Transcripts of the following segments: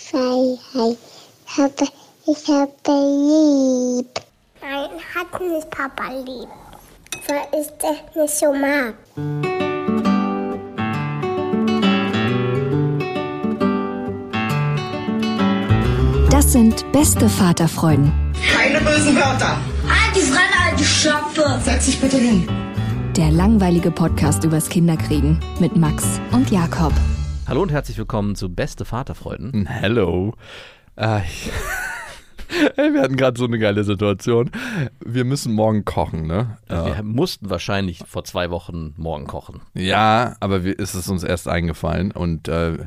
Freiheit. Ich habe, ich habe lieb. Nein, hat nicht Papa lieb. Weil ich das nicht so mag. Das sind beste Vaterfreuden. Keine bösen Wörter. Die Fremde, alte Schöpfe. Setz dich bitte hin. Der langweilige Podcast übers Kinderkriegen mit Max und Jakob. Hallo und herzlich willkommen zu Beste Vaterfreuden. Hello. Äh, ich- Ey, wir hatten gerade so eine geile Situation. Wir müssen morgen kochen, ne? Wir mussten wahrscheinlich vor zwei Wochen morgen kochen. Ja, aber wir, ist es uns erst eingefallen und äh,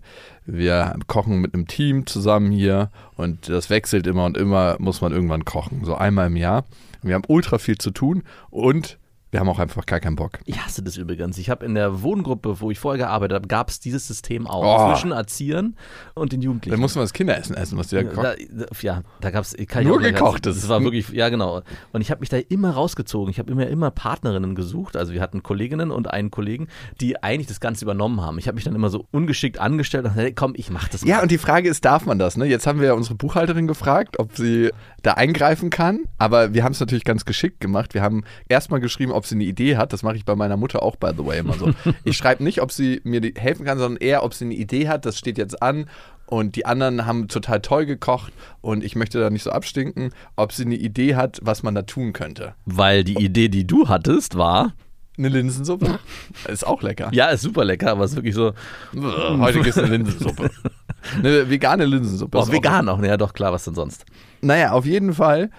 wir kochen mit einem Team zusammen hier und das wechselt immer und immer muss man irgendwann kochen, so einmal im Jahr. Wir haben ultra viel zu tun und wir haben auch einfach gar keinen Bock. Ich hasse das übrigens. Ich habe in der Wohngruppe, wo ich vorher gearbeitet habe, gab es dieses System auch Oh. zwischen Erziehern und den Jugendlichen. Dann muss man das Kinderessen essen, was die da kochen. ja, da gab es Nur gekochtes. Das war wirklich, ja genau. Und ich habe mich da immer rausgezogen. Ich habe immer immer Partnerinnen gesucht. Also wir hatten Kolleginnen und einen Kollegen, die eigentlich das Ganze übernommen haben. Ich habe mich dann immer so ungeschickt angestellt und gesagt, komm, ich mach das mal. Ja, und die Frage ist, darf man das? Ne? Jetzt haben wir ja unsere Buchhalterin gefragt, ob sie da eingreifen kann. Aber wir haben es natürlich ganz geschickt gemacht. Wir haben erstmal geschrieben, ob sie eine Idee hat. Das mache ich bei meiner Mutter auch, by the way, immer so. Ich schreibe nicht, ob sie mir helfen kann, sondern eher, ob sie eine Idee hat. Das steht jetzt an. Und die anderen haben total toll gekocht und ich möchte da nicht so abstinken, ob sie eine Idee hat, was man da tun könnte. Weil die Idee, die du hattest, war, Eine Linsensuppe? Ist auch lecker. ja, ist super lecker, aber es ist wirklich so, Heute gibt es eine Linsensuppe. Eine vegane Linsensuppe. oh, auch vegan auch. Ja, doch, klar, was denn sonst? Naja, auf jeden Fall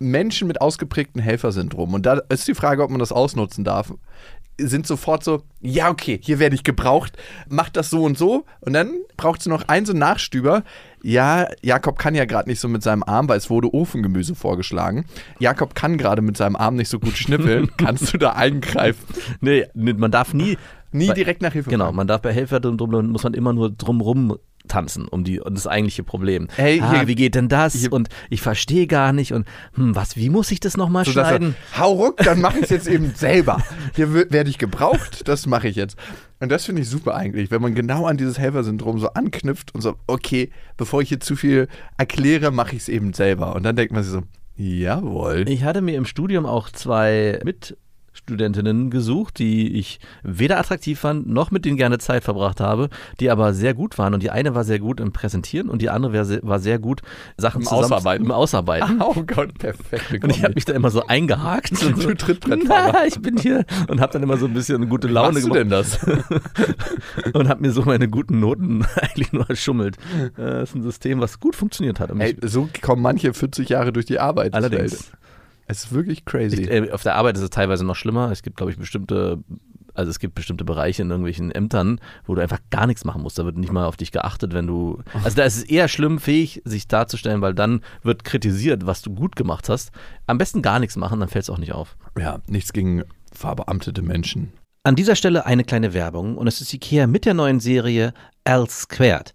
Menschen mit ausgeprägtem Helfersyndrom. Und da ist die Frage, ob man das ausnutzen darf. Sind sofort so, ja, okay, hier werde ich gebraucht, macht das so und so. Und dann braucht es noch einen so einen Nachstüber. Ja, Jakob kann ja gerade nicht so mit seinem Arm, weil es wurde Ofengemüse vorgeschlagen. Jakob kann gerade mit seinem Arm nicht so gut schnippeln. Kannst du da eingreifen? Nee, man darf nie. Nie Bei- direkt nach Hilfe Genau, fragen. man darf bei Helfer drum, drum muss man immer nur drumrum tanzen, um die um das eigentliche Problem. Hey, ah, hier- wie geht denn das? hier- und ich verstehe gar nicht und hm, was, wie muss ich das nochmal So, dass er, schneiden? hau ruck, dann mache ich es jetzt eben selber. Hier werde ich gebraucht, das mache ich jetzt. Und das finde ich super eigentlich, wenn man genau an dieses Helfersyndrom so anknüpft und so, okay, bevor ich hier zu viel erkläre, mache ich es eben selber. Und dann denkt man sich so, jawohl. Ich hatte mir im Studium auch zwei Mitstudentinnen gesucht, die ich weder attraktiv fand, noch mit denen gerne Zeit verbracht habe, die aber sehr gut waren. Und die eine war sehr gut im Präsentieren und die andere war sehr, war sehr gut, Sachen Im zusammen Ausarbeiten. im Ausarbeiten. Oh Gott, perfekt. Und ich habe mich da immer so eingehakt. Und so. Na, ich bin hier und habe dann immer so ein bisschen gute Laune Machst du denn das? und habe mir so meine guten Noten eigentlich nur erschummelt. Äh, Das ist ein System, was gut funktioniert hat. Ey, so kommen manche 40 Jahre durch die Arbeit. allerdings, Es ist wirklich crazy. ich, äh, auf der Arbeit ist es teilweise noch schlimmer. Es gibt, glaube ich, bestimmte, also es gibt bestimmte Bereiche in irgendwelchen Ämtern, wo du einfach gar nichts machen musst. Da wird nicht mal auf dich geachtet, wenn du. Also da ist es eher schlimm, fähig, sich darzustellen, weil dann wird kritisiert, was du gut gemacht hast. Am besten gar nichts machen, dann fällt es auch nicht auf. ja, nichts gegen verbeamtete Menschen. An dieser Stelle eine kleine Werbung und es ist Ikea mit der neuen Serie L Squared.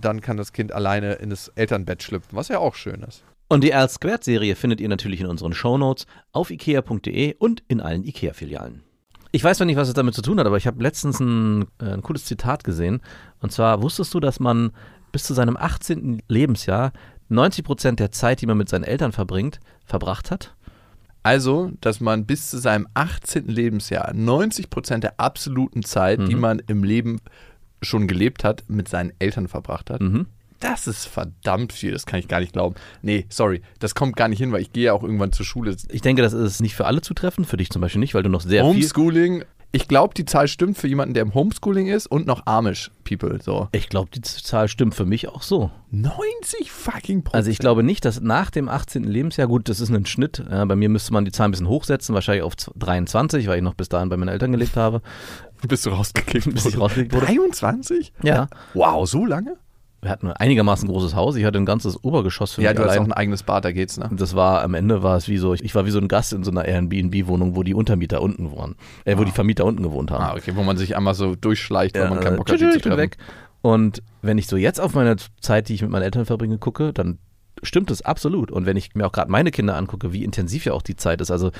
dann kann das Kind alleine in das Elternbett schlüpfen, was ja auch schön ist. Und die L Squared Serie findet ihr natürlich in unseren Shownotes auf ikea.de und in allen Ikea-Filialen. Ich weiß zwar nicht, was es damit zu tun hat, aber ich habe letztens ein, äh, ein cooles Zitat gesehen. Und zwar wusstest du, dass man bis zu seinem 18. Lebensjahr 90 Prozent der Zeit, die man mit seinen Eltern verbringt, verbracht hat? Also, dass man bis zu seinem 18. Lebensjahr 90 Prozent der absoluten Zeit, die Mhm. man im Leben schon gelebt hat, mit seinen Eltern verbracht hat. Mhm. Das ist verdammt viel, das kann ich gar nicht glauben. Nee, sorry, das kommt gar nicht hin, weil ich gehe ja auch irgendwann zur Schule. Ich denke, das ist nicht für alle zutreffend, für dich zum Beispiel nicht, weil du noch sehr viel. Homeschooling, ich glaube, die Zahl stimmt für jemanden, der im Homeschooling ist und noch Amish People. So. Ich glaube, die Zahl stimmt für mich auch so. 90 fucking Prozent. Also ich glaube nicht, dass nach dem 18. Lebensjahr, gut, das ist ein Schnitt, ja, bei mir müsste man die Zahl ein bisschen hochsetzen, wahrscheinlich auf 23, weil ich noch bis dahin bei meinen Eltern gelebt habe. Bist du rausgekickt? Bis ich rausgekickt wurde. 23? Ja. Wow, so lange? Wir hatten ein einigermaßen großes Haus, ich hatte ein ganzes Obergeschoss für Ja, mich du hast auch allein. ein eigenes Bad, da geht's, ne? Das war am Ende war es wie so, ich war wie so ein Gast in so einer Airbnb-Wohnung, wo die Untermieter unten waren, äh, wo die Vermieter unten gewohnt haben. Ah, okay, wo man sich einmal so durchschleicht, weil man keinen Bock hat, die zu treffen. weg. Und wenn ich so jetzt auf meine Zeit, die ich mit meinen Eltern verbringe, gucke, dann stimmt es absolut. Und wenn ich mir auch gerade meine Kinder angucke, wie intensiv ja auch die Zeit ist. Also,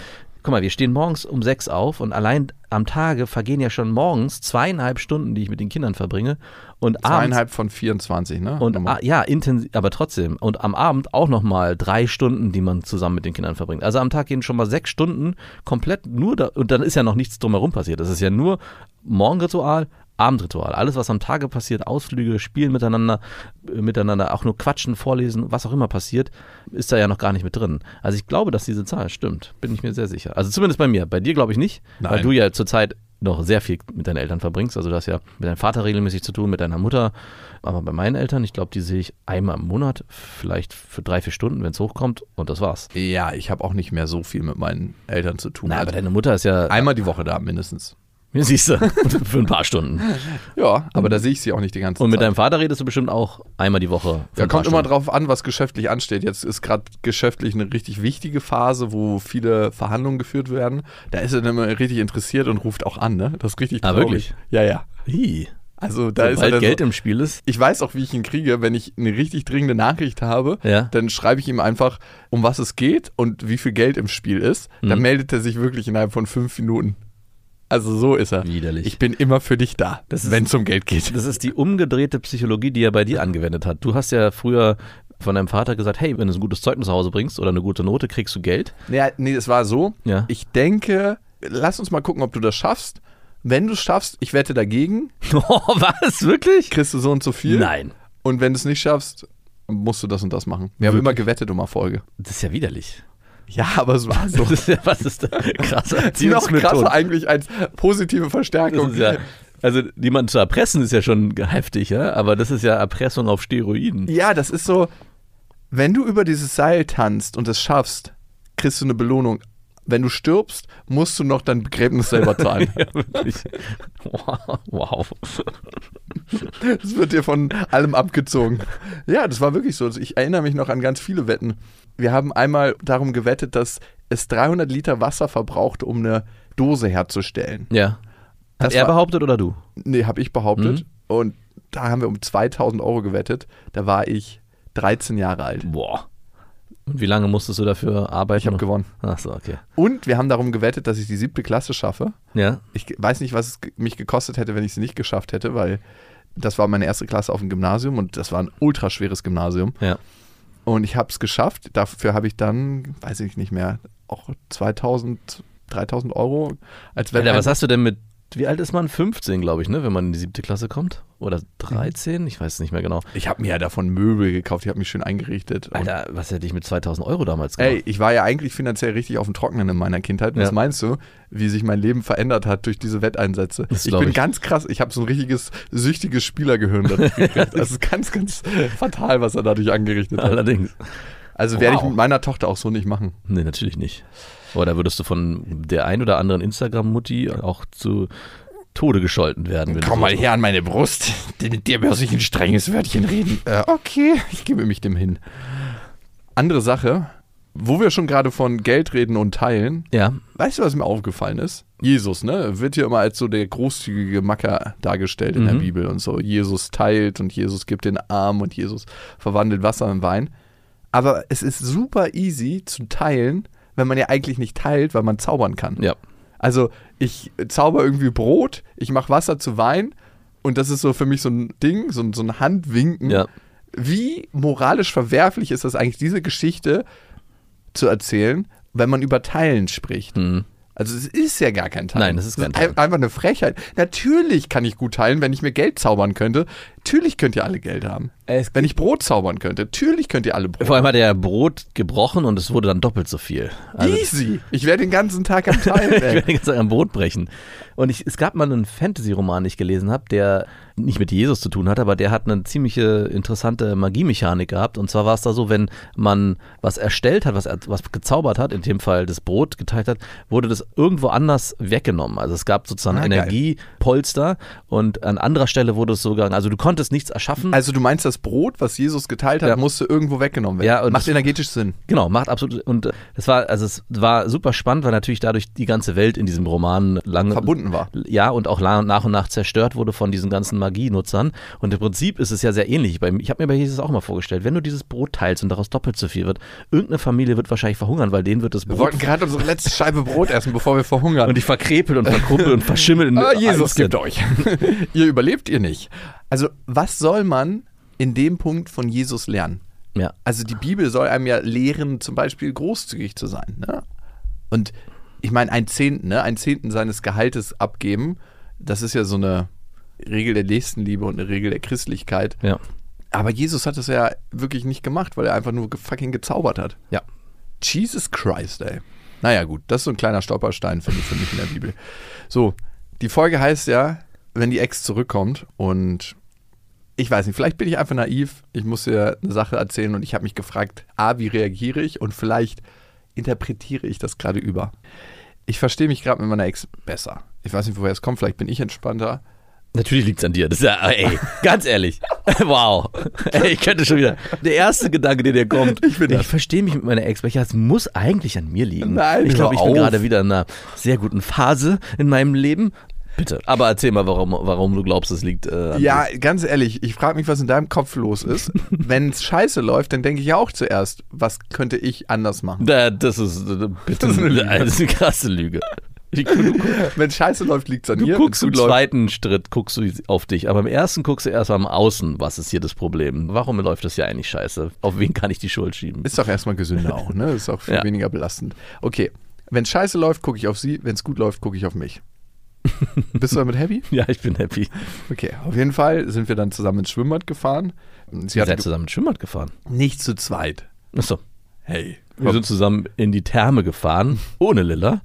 guck mal, wir stehen morgens um sechs auf und allein am Tage vergehen ja schon morgens zweieinhalb Stunden, die ich mit den Kindern verbringe. Und abends. Zweieinhalb von 24, ne? Und Nochmal. ja, intensiv, aber trotzdem. Und am Abend auch nochmal drei Stunden, die man zusammen mit den Kindern verbringt. Also am Tag gehen schon mal sechs Stunden komplett nur da, und dann ist ja noch nichts drumherum passiert. Das ist ja nur Morgenritual, Abendritual. Alles, was am Tage passiert, Ausflüge, Spielen miteinander, äh, miteinander, auch nur quatschen, vorlesen, was auch immer passiert, ist da ja noch gar nicht mit drin. Also ich glaube, dass diese Zahl stimmt. Bin ich mir sehr sicher. Also zumindest bei mir. Bei dir glaube ich nicht, weil Nein. du ja zurzeit noch sehr viel mit deinen Eltern verbringst. Also du hast ja mit deinem Vater regelmäßig zu tun, mit deiner Mutter. Aber bei meinen Eltern, ich glaube, die sehe ich einmal im Monat, vielleicht für drei, vier Stunden, wenn es hochkommt. Und das war's. Ja, ich habe auch nicht mehr so viel mit meinen Eltern zu tun. Na, aber Also deine Mutter ist ja, einmal die Woche da mindestens. Siehst du, für ein paar Stunden. Ja, aber da sehe ich sie auch nicht die ganze Und mit Zeit. deinem Vater redest du bestimmt auch einmal die Woche. Ja, paar kommt immer Stunden. drauf an, was geschäftlich ansteht. Jetzt ist gerade geschäftlich eine richtig wichtige Phase, wo viele Verhandlungen geführt werden. Da ist er dann immer richtig interessiert und ruft auch an, ne? Das ist richtig Ah, traurig. wirklich? Ja, ja. Hi. Also da ist Sobald dann Geld so, im Spiel ist. Ich weiß auch, wie ich ihn kriege, wenn ich eine richtig dringende Nachricht habe, Ja. dann schreibe ich ihm einfach, um was es geht und wie viel Geld im Spiel ist. Dann Mhm. meldet er sich wirklich innerhalb von fünf Minuten. Also so ist er. Widerlich. Ich bin immer für dich da, wenn es um Geld geht. Das ist die umgedrehte Psychologie, die er bei dir angewendet hat. Du hast ja früher von deinem Vater gesagt, hey, wenn du ein gutes Zeugnis nach Hause bringst oder eine gute Note, kriegst du Geld. Ja, nee, es war so. Ja. Ich denke, lass uns mal gucken, ob du das schaffst. Wenn du es schaffst, ich wette dagegen, Oh, was? Wirklich? kriegst du so und so viel. Nein. Und wenn du es nicht schaffst, musst du das und das machen. Wir haben Wirklich? immer gewettet um Erfolge. Das ist ja widerlich. Ja, aber es war so. Das ist ja, was ist da krasse Noch krasser eigentlich als positive Verstärkung. ja, also jemanden zu erpressen ist ja schon heftig, ja? aber das ist ja Erpressung auf Steroiden. Ja, das ist so, wenn du über dieses Seil tanzt und es schaffst, kriegst du eine Belohnung. Wenn du stirbst, musst du noch dein Begräbnis selber zahlen. Ja, wirklich. Wow. wow. Das wird dir von allem abgezogen. Ja, das war wirklich so. Ich erinnere mich noch an ganz viele Wetten. Wir haben einmal darum gewettet, dass es 300 Liter Wasser verbraucht, um eine Dose herzustellen. Ja. Hat Das er war- behauptet oder du? Nee, habe ich behauptet. Mhm. Und da haben wir um 2000 Euro gewettet. Da war ich 13 Jahre alt. Boah. Und wie lange musstest du dafür arbeiten? Ich habe gewonnen. Ach so, okay. Und wir haben darum gewettet, dass ich die siebte Klasse schaffe. Ja. Ich weiß nicht, was es mich gekostet hätte, wenn ich sie nicht geschafft hätte, weil das war meine erste Klasse auf dem Gymnasium und das war ein ultra schweres Gymnasium. Ja. Und ich habe es geschafft. Dafür habe ich dann, weiß ich nicht mehr, auch 2000, 3000 Euro als Alter, was hast du denn mit, wie alt ist man? 15, glaube ich, ne? Wenn man in die siebte Klasse kommt? Oder 13? Ich weiß es nicht mehr genau. Ich habe mir ja davon Möbel gekauft. Ich habe mich schön eingerichtet. Alter, was hätte ich mit 2000 Euro damals gemacht? Ey, ich war ja eigentlich finanziell richtig auf dem Trockenen in meiner Kindheit. Was Ja. meinst du, wie sich mein Leben verändert hat durch diese Wetteinsätze? Das ich bin ich. ganz krass. Ich habe so ein richtiges süchtiges Spielergehirn dadurch gekriegt. Das ist ganz, ganz fatal, was er dadurch angerichtet hat. Allerdings. Also werde ich Wow. mit meiner Tochter auch so nicht machen. Nee, natürlich nicht. Da würdest du von der ein oder anderen Instagram-Mutti auch zu Tode gescholten werden. Komm mal her an meine Brust. Mit dir muss ich ein strenges Wörtchen reden. Äh, okay, ich gebe mich dem hin. Andere Sache, wo wir schon gerade von Geld reden und teilen, Ja, Weißt du, was mir aufgefallen ist? Jesus, ne? Wird hier immer als so der großzügige Macker dargestellt in der Mhm. Bibel und so. Jesus teilt und Jesus gibt den Arm und Jesus verwandelt Wasser in Wein. Aber es ist super easy zu teilen, wenn man ja eigentlich nicht teilt, weil man zaubern kann. ja. Also ich zauber irgendwie Brot, ich mache Wasser zu Wein und das ist so für mich so ein Ding, so, ein- so ein Handwinken. Ja. Wie moralisch verwerflich ist das eigentlich, diese Geschichte zu erzählen, wenn man über Teilen spricht? Hm. Also es ist ja gar kein Teilen. Nein, das ist kein ein- Teilen. einfach eine Frechheit. Natürlich kann ich gut teilen, wenn ich mir Geld zaubern könnte. Natürlich könnt ihr alle Geld haben. Es- Wenn ich Brot zaubern könnte, natürlich könnt ihr alle Brot Vor allem hat er Brot gebrochen und es wurde dann doppelt so viel. Also, Easy. Ich wäre den ganzen Tag am Teilen. ich werde ganz am Brot brechen. Und ich, es gab mal einen Fantasy-Roman, den ich gelesen habe, der nicht mit Jesus zu tun hat, aber der hat eine ziemliche interessante Magiemechanik gehabt. Und zwar war es da so, wenn man was erstellt hat, was, was gezaubert hat, in dem Fall das Brot geteilt hat, wurde das irgendwo anders weggenommen. Also es gab sozusagen Ah. Energiepolster und an anderer Stelle wurde es sogar, also du konntest nichts erschaffen. Also du meinst, das Brot, was Jesus geteilt hat, Ja. musste irgendwo weggenommen werden. Ja, und Macht energetisch Sinn. Genau, macht absolut. Und äh, das war, also es war super spannend, weil natürlich dadurch die ganze Welt in diesem Roman lange Verbunden war. Ja, und auch nach und nach zerstört wurde von diesen ganzen Magienutzern. Und im Prinzip ist es ja sehr ähnlich. Ich habe mir bei Jesus auch mal vorgestellt, wenn du dieses Brot teilst und daraus doppelt so viel wird, irgendeine Familie wird wahrscheinlich verhungern, weil denen wird das Wir Brot wollten gerade unsere letzte Scheibe Brot essen, bevor wir verhungern. und die verkrepelt und verkrumpelt und verschimmelt. in Ah, Jesus gibt euch. ihr überlebt ihr nicht. Also, was soll man in dem Punkt von Jesus lernen? Ja. Also, die Bibel soll einem ja lehren, zum Beispiel großzügig zu sein. Ne? Und ich meine, ein Zehnten, ne? ein Zehnten seines Gehaltes abgeben, das ist ja so eine Regel der Nächstenliebe und eine Regel der Christlichkeit. Ja. Aber Jesus hat das ja wirklich nicht gemacht, weil er einfach nur fucking gezaubert hat. Ja. Jesus Christ, ey. Naja, gut, das ist so ein kleiner Stolperstein, finde ich, für mich in der Bibel. So, die Folge heißt ja, wenn die Ex zurückkommt und ich weiß nicht, vielleicht bin ich einfach naiv. Ich muss dir eine Sache erzählen und ich habe mich gefragt, A, wie reagiere ich und vielleicht interpretiere ich das gerade über. Ich verstehe mich gerade mit meiner Ex besser. Ich weiß nicht, woher es kommt, vielleicht bin ich entspannter. Natürlich liegt's an dir. Das ist ja, ey, ganz ehrlich. Wow. Ey, ich könnte schon wieder. Der erste Gedanke, der dir kommt. Ich das. verstehe mich mit meiner Ex, ich das muss eigentlich an mir liegen. Nein, ich glaube, ich bin gerade wieder in einer sehr guten Phase in meinem Leben. Bitte. Aber erzähl mal, warum, warum du glaubst, es liegt äh, Ja, ganz ehrlich, ich frage mich, was in deinem Kopf los ist. Wenn es scheiße läuft, dann denke ich ja auch zuerst, was könnte ich anders machen? Da, das ist äh, bitte Das ist eine Lüge. das ist eine krasse Lüge. Du, Wenn scheiße läuft, liegt es an du mir. guckst im zweiten Schritt guckst du auf dich, aber im ersten guckst du erst am Außen, was ist hier das Problem? Warum läuft das ja eigentlich scheiße? Auf wen kann ich die Schuld schieben? Ist doch erstmal gesünder auch, ne? Ist auch viel Ja. weniger belastend. Okay, wenn scheiße läuft, gucke ich auf sie. Wenn es gut läuft, gucke ich auf mich. Bist du damit happy? Ja, ich bin happy. Okay, auf jeden Fall sind wir dann zusammen ins Schwimmbad gefahren. Sie Ihr hatte seid zusammen ins Schwimmbad gefahren. nicht zu zweit. Achso. Hey, Wir sind zusammen in die Therme gefahren, ohne Lilla.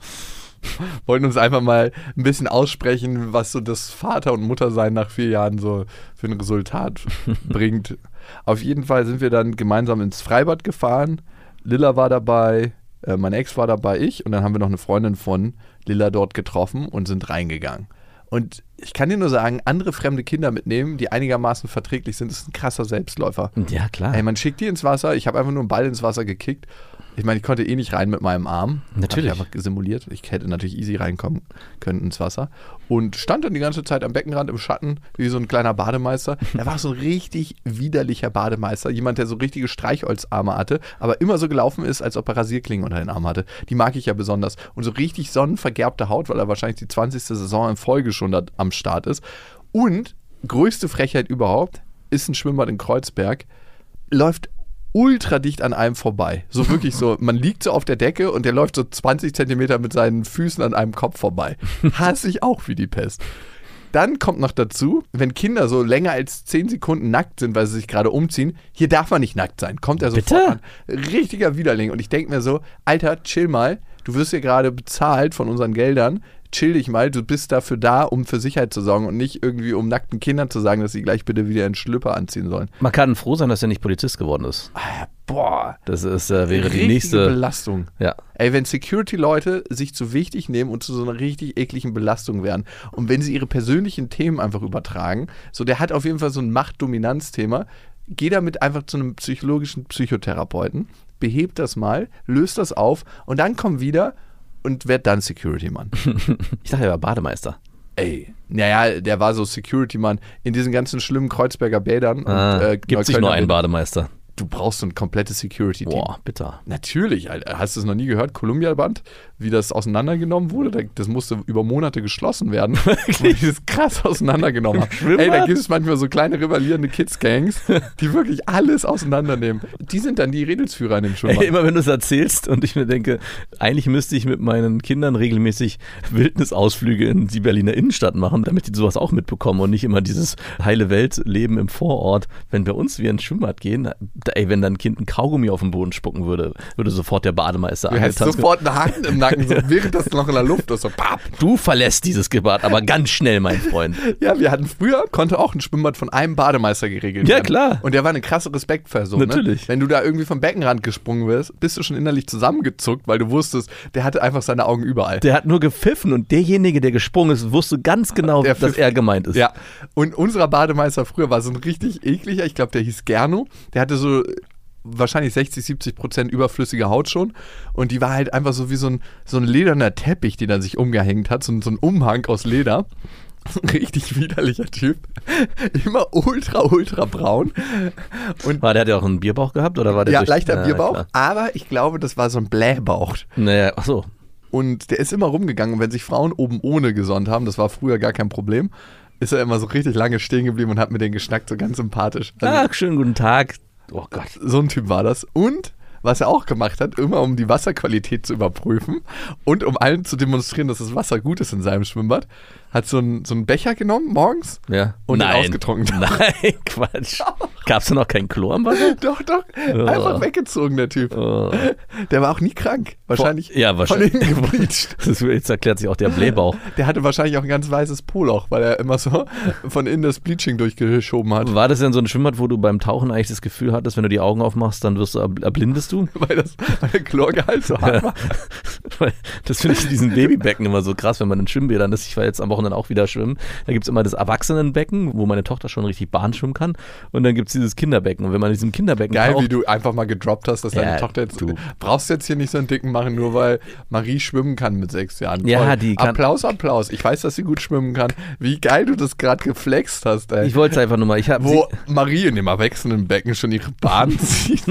wollten uns einfach mal ein bisschen aussprechen, was so das Vater- und Muttersein nach vier Jahren so für ein Resultat bringt. Auf jeden Fall sind wir dann gemeinsam ins Freibad gefahren. Lilla war dabei, äh, meine Ex war dabei, ich und dann haben wir noch eine Freundin von Lilla dort getroffen und sind reingegangen. Und ich kann dir nur sagen, andere fremde Kinder mitnehmen, die einigermaßen verträglich sind, ist ein krasser Selbstläufer. Ja, klar. Ey, man schickt die ins Wasser. Ich habe einfach nur einen Ball ins Wasser gekickt. Ich meine, ich konnte eh nicht rein mit meinem Arm. Natürlich. Hab ich einfach simuliert. Ich hätte natürlich easy reinkommen können ins Wasser. Und stand dann die ganze Zeit am Beckenrand im Schatten, wie so ein kleiner Bademeister. Er war so ein richtig widerlicher Bademeister. Jemand, der so richtige Streichholzarme hatte, aber immer so gelaufen ist, als ob er Rasierklingen unter den Armen hatte. Die mag ich ja besonders. Und so richtig sonnenvergerbte Haut, weil er wahrscheinlich die 20. Saison in Folge schon da am Start ist. Und größte Frechheit überhaupt ist ein Schwimmbad in Kreuzberg läuft ultra dicht an einem vorbei. So wirklich so, man liegt so auf der Decke und der läuft so 20 Zentimeter mit seinen Füßen an einem Kopf vorbei. Hasse ich auch wie die Pest. Dann kommt noch dazu, wenn Kinder so länger als 10 Sekunden nackt sind, weil sie sich gerade umziehen, hier darf man nicht nackt sein. Kommt er sofort Bitte? an. Richtiger Widerling. Und ich denke mir so, Alter, chill mal. Du wirst hier gerade bezahlt von unseren Geldern. Chill dich mal. Du bist dafür da, um für Sicherheit zu sorgen und nicht irgendwie um nackten Kindern zu sagen, dass sie gleich bitte wieder einen Schlüpper anziehen sollen. Man kann froh sein, dass er nicht Polizist geworden ist. Boah, Das ist, äh, wäre die nächste. Belastung. Ja. Ey, wenn Security-Leute sich zu wichtig nehmen und zu so einer richtig ekligen Belastung werden und wenn sie ihre persönlichen Themen einfach übertragen, so der hat auf jeden Fall so ein Macht-Dominanz-Thema, geh damit einfach zu einem psychologischen Psychotherapeuten, behebt das mal, löst das auf und dann komm wieder und werd dann Security-Mann. Ich dachte, er war Bademeister. Ey, naja, der war so Security-Mann in diesen ganzen schlimmen Kreuzberger Bädern. Ah, äh, Gibt es nicht nur einen. Bademeister. Du brauchst so ein komplettes Security-Team. Boah, bitter. Natürlich, Alter. Hast du es noch nie gehört? Columbia-Band, wie das auseinandergenommen wurde? Da- Das musste über Monate geschlossen werden. Weil die das krass auseinandergenommen haben. Ey, da gibt es manchmal so kleine rivalierende Kids-Gangs, die wirklich alles auseinandernehmen. Die sind dann die Redelsführer in dem Schwimmbad. Ey, immer wenn du es erzählst und ich mir denke, eigentlich müsste ich mit meinen Kindern regelmäßig Wildnisausflüge in die Berliner Innenstadt machen, damit die sowas auch mitbekommen und nicht immer dieses heile Welt-Leben im Vorort. Wenn bei uns wir ins Schwimmbad gehen, ey, wenn dann ein Kind ein Kaugummi auf den Boden spucken würde, würde sofort der Bademeister Du angetanzt. sofort einen Haken im Nacken, so, während das noch in der Luft ist. So, papp. Du verlässt dieses Gebad, aber ganz schnell, mein Freund. Ja, wir hatten früher, konnte auch ein Schwimmbad von einem Bademeister geregelt Ja, werden. klar. Und der war eine krasse Respektperson. Natürlich. Ne? Wenn du da irgendwie vom Beckenrand gesprungen bist, bist du schon innerlich zusammengezuckt, weil du wusstest, der hatte einfach seine Augen überall. Der hat nur gepfiffen und derjenige, der gesprungen ist, wusste ganz genau, Der dass pfiff- er gemeint ist. Ja, und unser Bademeister früher war so ein richtig ekliger, ich glaube, der hieß Gerno. Der hatte so wahrscheinlich 60, 70 Prozent überflüssige Haut schon. Und die war halt einfach so wie so ein, so ein lederner Teppich, den er sich umgehängt hat, so, ein- so ein Umhang aus Leder. Richtig widerlicher Typ. Immer ultra, ultra braun. Und War der hat ja auch einen Bierbauch gehabt oder war der ja, durch- leichter Ja, Bierbauch, klar. aber ich glaube, das war so ein Blähbauch. Naja, ach so. Und der ist immer rumgegangen und wenn sich Frauen oben ohne gesonnt haben, das war früher gar kein Problem, ist er immer so richtig lange stehen geblieben und hat mit denen geschnackt, so ganz sympathisch. Also, Ach, schönen guten Tag. Oh Gott. so ein Typ war das. Und was er auch gemacht hat, immer um die Wasserqualität zu überprüfen und um allen zu demonstrieren, dass das Wasser gut ist in seinem Schwimmbad, hat so einen so einen Becher genommen morgens Ja. und Nein. ausgetrunken. Nein, Quatsch. Gab's da noch kein Klo am Wasser? Doch, doch. Einfach weggezogen, der Typ. Oh. Der war auch nie krank. Wahrscheinlich Ja, wahrscheinlich. von innen gebleicht. Das, jetzt erklärt sich auch der Blähbauch. Der hatte wahrscheinlich auch ein ganz weißes Poloch, weil er immer so von innen das Bleaching durchgeschoben hat. War das denn so ein Schwimmbad, wo du beim Tauchen eigentlich das Gefühl hattest, wenn du die Augen aufmachst, dann wirst du erb- erblindest du? Weil, das, weil der Chlorgehalt so hart war. Das finde ich in diesen Babybecken immer so krass, wenn man in Schwimmbädern ist. Ich war jetzt am Wochenende auch wieder schwimmen. Da gibt's immer das Erwachsenenbecken, wo meine Tochter schon richtig Bahn schwimmen kann. Und dann gibt's dieses Kinderbecken. Und wenn man in diesem Kinderbecken Geil, taucht, wie du einfach mal gedroppt hast, dass deine Ja, Tochter jetzt. du. Brauchst jetzt hier nicht so einen dicken machen, nur weil Marie schwimmen kann mit sechs Jahren. Ja, Voll. die kann- Applaus, Applaus. Ich weiß, dass sie gut schwimmen kann. Wie geil du das gerade geflext hast, ey. ich wollte es einfach nur mal. Ich Wo Marie in dem erwachsenen Becken schon ihre Bahn zieht.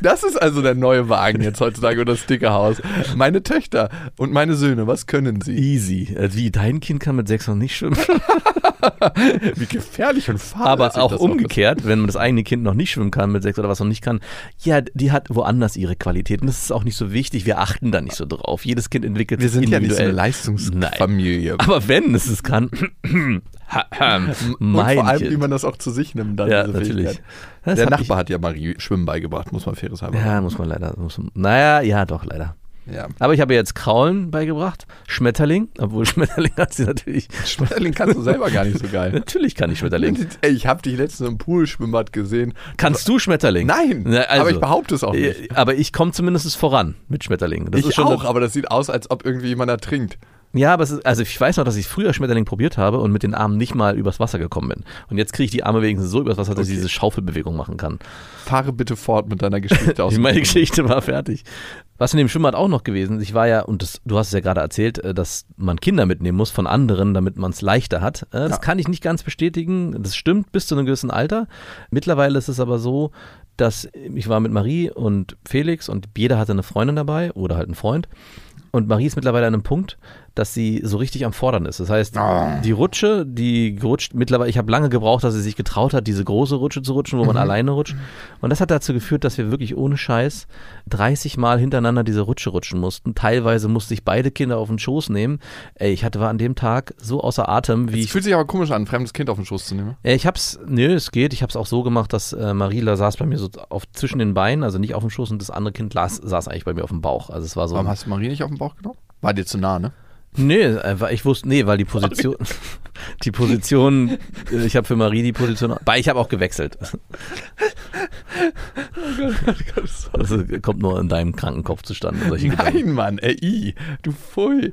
Das ist also der neue Wagen jetzt heutzutage oder das dicke Haus. Meine Töchter und meine Söhne, was können sie? easy. Äh, Wie dein Kind kann mit sechs noch nicht schwimmen. Wie gefährlich und fahrlässig Aber auch umgekehrt, wenn man das eigene Kind noch nicht schwimmen kann mit sechs oder was noch nicht kann, ja, die hat woanders ihre Qualitäten. Das ist auch nicht so wichtig. Wir achten da nicht so drauf. Jedes Kind entwickelt Wir sind sich ja nicht so eine. Leistungsfamilie. Aber wenn es es kann, Und vor allem, wie man das auch zu sich nimmt. Dann Ja, natürlich. Der Nachbar hat ja Marie Schwimmen beigebracht, muss man faires haben. Ja, muss man leider. Muss man, naja, ja, doch, leider. Ja. Aber ich habe jetzt Kraulen beigebracht, Schmetterling, obwohl Schmetterling hat sie natürlich. Schmetterling kannst du selber gar nicht so geil. Natürlich kann ich Schmetterling. Ey, ich habe dich letztens im Poolschwimmbad gesehen. Kannst du Schmetterling? Nein, Na, also, aber ich behaupte es auch nicht. äh, Aber ich komme zumindest voran mit Schmetterling. Das ich ist schon auch, aber das sieht aus, als ob irgendwie jemand ertrinkt. Ja, aber es ist, also ich weiß noch, dass ich früher Schmetterling probiert habe und mit den Armen nicht mal übers Wasser gekommen bin. Und jetzt kriege ich die Arme wenigstens so übers Wasser, dass ich diese Schaufelbewegung machen kann. Fahre bitte fort mit deiner Geschichte aus. Meine Geschichte war fertig. Was in dem Schwimmbad auch noch gewesen, ich war ja, und das, du hast es ja gerade erzählt, äh, dass man Kinder mitnehmen muss von anderen, damit man es leichter hat. Äh, Das Ja. kann ich nicht ganz bestätigen. Das stimmt bis zu einem gewissen Alter. Mittlerweile ist es aber so, dass ich war mit Marie und Felix und jeder hatte eine Freundin dabei oder halt einen Freund. Und Marie ist mittlerweile an einem Punkt, dass sie so richtig am Fordern ist. Das heißt, Ah. die Rutsche, die gerutscht mittlerweile, ich habe lange gebraucht, dass sie sich getraut hat, diese große Rutsche zu rutschen, wo man alleine rutscht. Und das hat dazu geführt, dass wir wirklich ohne Scheiß 30 Mal hintereinander diese Rutsche rutschen mussten. Teilweise musste ich beide Kinder auf den Schoß nehmen. Ey, ich hatte war an dem Tag so außer Atem, wie Es ich fühlt sich aber komisch an, ein fremdes Kind auf den Schoß zu nehmen. äh, Ich hab's, nö, es geht. Ich hab's auch so gemacht, dass äh, Marila saß bei mir so auf, zwischen den Beinen, also nicht auf dem Schoß und das andere Kind las, saß eigentlich bei mir auf dem Bauch. Also es war so. Warum hast du Marie nicht auf den Bauch genommen? War dir zu nah, ne? Nee, einfach, ich wusste, nee, weil die Position, die Position, äh, ich habe für Marie die Position, weil ich habe auch gewechselt. Das kommt nur in deinem kranken Kopf zustande. Solche Gedanken. Nein, Mann, ey, i, du Pfui.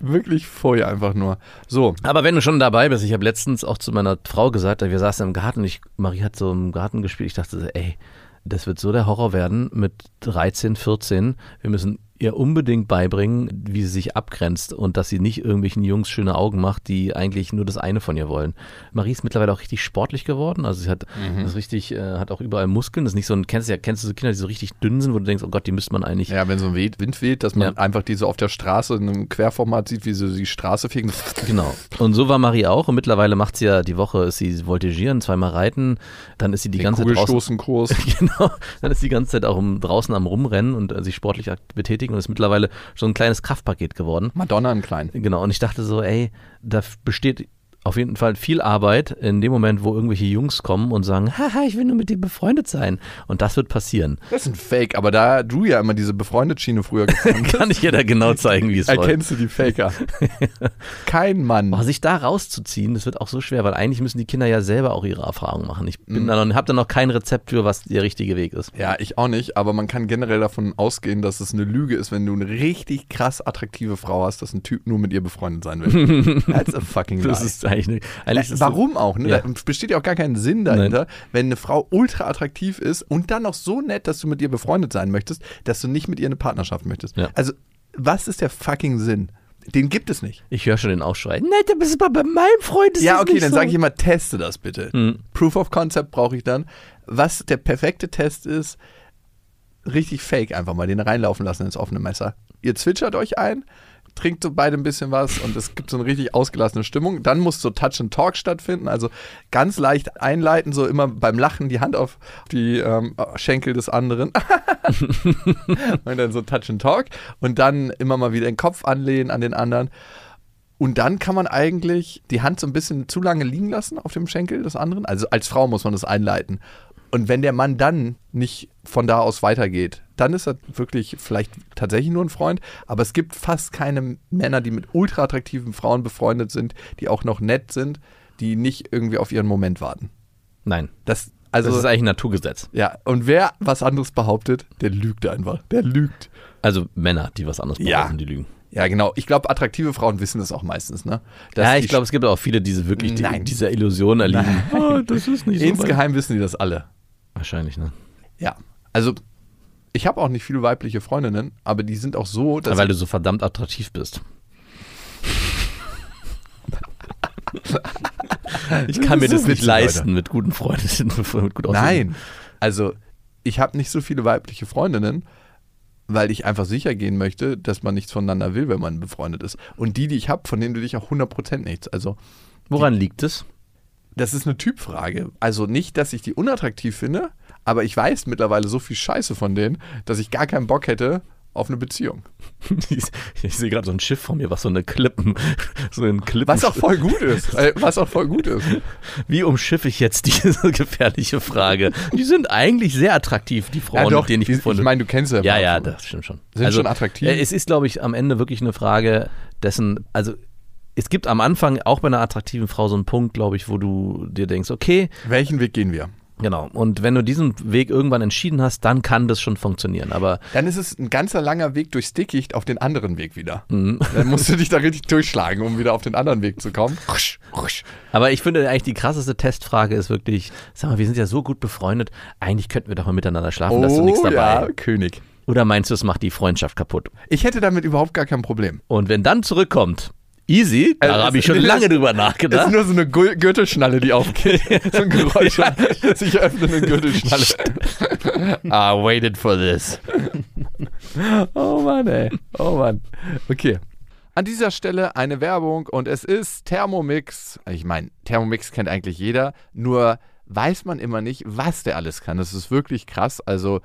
Wirklich Pfui einfach nur. So, Aber wenn du schon dabei bist, ich habe letztens auch zu meiner Frau gesagt, wir saßen im Garten, ich, Marie hat so im Garten gespielt, ich dachte, so, ey, das wird so der Horror werden mit 13, 14. Wir müssen ihr unbedingt beibringen, wie sie sich abgrenzt und dass sie nicht irgendwelchen Jungs schöne Augen macht, die eigentlich nur das eine von ihr wollen. Marie ist mittlerweile auch richtig sportlich geworden. Also sie hat Mhm. das richtig, äh, hat auch überall Muskeln. Das ist nicht so ein, kennst du ja, kennst du so Kinder, die so richtig dünn sind, wo du denkst, oh Gott, die müsste man eigentlich. Ja, wenn so ein Wind weht, dass man Ja. einfach die so auf der Straße in einem Querformat sieht, wie sie die Straße fegen. Genau. Und so war Marie auch. Und mittlerweile macht sie ja die Woche, ist sie voltigieren, zweimal reiten. Dann ist sie die Den ganze Zeit draußen. Genau, dann ist die ganze Zeit auch um, draußen am Rumrennen und äh, sich sportlich ak- betätigen und ist mittlerweile so ein kleines Kraftpaket geworden. Madonna im Kleinen. Genau, und ich dachte so, ey, da besteht auf jeden Fall viel Arbeit in dem Moment, wo irgendwelche Jungs kommen und sagen, haha, ich will nur mit dir befreundet sein. Und das wird passieren. Das ist ein Fake, aber da du ja immer diese befreundet Schiene früher gefahren bist, Kann ich dir da genau zeigen, wie es läuft. erkennst du die Faker. Kein Mann. Oh, sich da rauszuziehen, das wird auch so schwer, weil eigentlich müssen die Kinder ja selber auch ihre Erfahrungen machen. Ich bin Mhm. da noch, habe da noch kein Rezept für, was der richtige Weg ist. Ja, ich auch nicht, aber man kann generell davon ausgehen, dass es eine Lüge ist, wenn du eine richtig krass attraktive Frau hast, dass ein Typ nur mit ihr befreundet sein will. That's a fucking lie. Das ist eigentlich, eine, eigentlich Warum auch? Ne? Ja. Da besteht ja auch gar keinen Sinn dahinter, wenn eine Frau ultra attraktiv ist und dann noch so nett, dass du mit ihr befreundet sein möchtest, dass du nicht mit ihr eine Partnerschaft möchtest. Ja. Also, was ist der fucking Sinn? Den gibt es nicht. So. Ich höre schon den Aufschrei. Nein, da bist du mal bei meinem Freund. ist ja, okay, nicht dann so. sage ich immer, teste das bitte. Hm. Proof of Concept brauche ich dann. Was der perfekte Test ist, richtig fake einfach mal den reinlaufen lassen ins offene Messer. Ihr zwitschert euch ein, trinkt so beide ein bisschen was und es gibt so eine richtig ausgelassene Stimmung. Dann muss so Touch and Talk stattfinden, also ganz leicht einleiten, so immer beim Lachen die Hand auf die ähm, Schenkel des anderen und dann so Touch and Talk und dann immer mal wieder den Kopf anlehnen an den anderen. Und dann kann man eigentlich die Hand so ein bisschen zu lange liegen lassen auf dem Schenkel des anderen. Also als Frau muss man das einleiten. Und wenn der Mann dann nicht von da aus weitergeht, dann ist er wirklich vielleicht tatsächlich nur ein Freund. Aber es gibt fast keine Männer, die mit ultra attraktiven Frauen befreundet sind, die auch noch nett sind, die nicht irgendwie auf ihren Moment warten. Nein, Das, also, das ist eigentlich ein Naturgesetz. ja, und wer was anderes behauptet, der lügt einfach. Der lügt. Also Männer, die was anderes Ja. behaupten, die lügen. Ja, genau. Ich glaube, attraktive Frauen wissen das auch meistens, ne? Dass ja, ich glaube, es gibt auch viele, die wirklich die, dieser Illusion erliegen. Oh, das ist nicht so. Insgeheim wissen die das alle. Wahrscheinlich, ne? Ja, also ich habe auch nicht viele weibliche Freundinnen, aber die sind auch so, dass Weil du so verdammt attraktiv bist. ich kann mir So das nicht leisten Leute. mit guten Freunden. mit gut nein, also ich habe nicht so viele weibliche Freundinnen, weil ich einfach sicher gehen möchte, dass man nichts voneinander will, wenn man befreundet ist. Und die, die ich habe, von denen will ich auch 100% nichts. Also Woran liegt es? Das ist eine Typfrage. Also nicht, dass ich die unattraktiv finde, aber ich weiß mittlerweile so viel Scheiße von denen, dass ich gar keinen Bock hätte auf eine Beziehung. Ich, ich sehe gerade so ein Schiff vor mir, was so eine Klippen, so ein Klippen. Was auch voll gut ist. äh, Was auch voll gut ist. Wie umschiffe ich jetzt diese gefährliche Frage? Die sind eigentlich sehr attraktiv, die Frauen, Ja, doch, mit denen ich befreundet ich meine, du kennst ja Ja, ja, das stimmt schon. Sind schon attraktiv? äh, Es ist, glaube ich, am Ende wirklich eine Frage dessen, also es gibt am Anfang auch bei einer attraktiven Frau so einen Punkt, glaube ich, wo du dir denkst, okay, Welchen Weg gehen wir? genau. Und wenn du diesen Weg irgendwann entschieden hast, dann kann das schon funktionieren. Aber Dann ist es ein ganzer langer Weg durchs Dickicht auf den anderen Weg wieder. Mhm. Dann musst du dich da richtig durchschlagen, um wieder auf den anderen Weg zu kommen. Aber ich finde eigentlich die krasseste Testfrage ist wirklich, sag mal, wir sind ja so gut befreundet, eigentlich könnten wir doch mal miteinander schlafen, da ist doch nichts dabei. Oh ja, König. Oder meinst du, es macht die Freundschaft kaputt? Ich hätte damit überhaupt gar kein Problem. Und wenn dann zurückkommt, easy, da Also, habe ich das- schon das- lange drüber Das nachgedacht. ist nur so eine Gürtelschnalle, die aufgeht. so ein Geräusch. von sich öffnende Gürtelschnalle. I waited for this. Oh Mann, ey. Oh Mann. Okay. An dieser Stelle eine Werbung und es ist Thermomix. Ich meine, Thermomix kennt eigentlich jeder, nur weiß man immer nicht, was der alles kann. Das ist wirklich krass. Also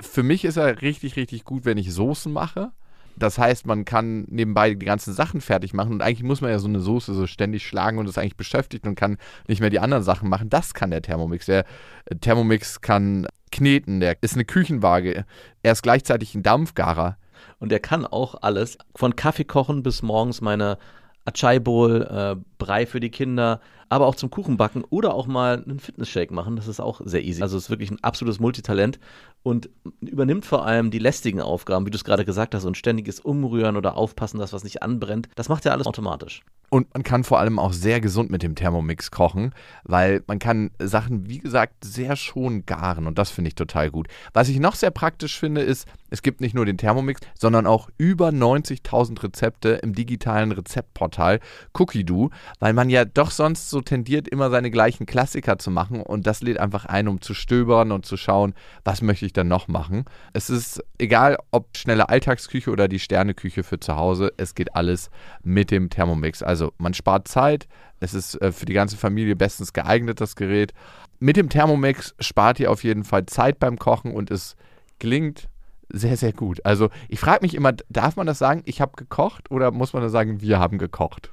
für mich ist er richtig, richtig gut, wenn ich Soßen mache. Das heißt, man kann nebenbei die ganzen Sachen fertig machen und eigentlich muss man ja so eine Soße so ständig schlagen und ist eigentlich beschäftigt und kann nicht mehr die anderen Sachen machen. Das kann der Thermomix. Der äh, Thermomix kann kneten, der ist eine Küchenwaage. Er ist gleichzeitig ein Dampfgarer. Und der kann auch alles, von Kaffee kochen bis morgens meine Achai Bowl, äh, Brei für die Kinder, aber auch zum Kuchen backen oder auch mal einen Fitnessshake machen. Das ist auch sehr easy. Also es ist wirklich ein absolutes Multitalent. Und übernimmt vor allem die lästigen Aufgaben, wie du es gerade gesagt hast, und ständiges Umrühren oder Aufpassen, dass was nicht anbrennt. Das macht ja alles automatisch. Und man kann vor allem auch sehr gesund mit dem Thermomix kochen, weil man kann Sachen, wie gesagt, sehr schon garen und das finde ich total gut. Was ich noch sehr praktisch finde, ist, es gibt nicht nur den Thermomix, sondern auch über 90.000 Rezepte im digitalen Rezeptportal Cookie-Doo, weil man ja doch sonst so tendiert, immer seine gleichen Klassiker zu machen und das lädt einfach ein, um zu stöbern und zu schauen, was möchte ich dann noch machen. Es ist egal, ob schnelle Alltagsküche oder die Sterneküche für zu Hause, es geht alles mit dem Thermomix. Also man spart Zeit, es ist äh, für die ganze Familie bestens geeignet, das Gerät. Mit dem Thermomix spart ihr auf jeden Fall Zeit beim Kochen und es gelingt sehr, sehr gut. Also ich frage mich immer, darf man das sagen, ich habe gekocht oder muss man das sagen, wir haben gekocht?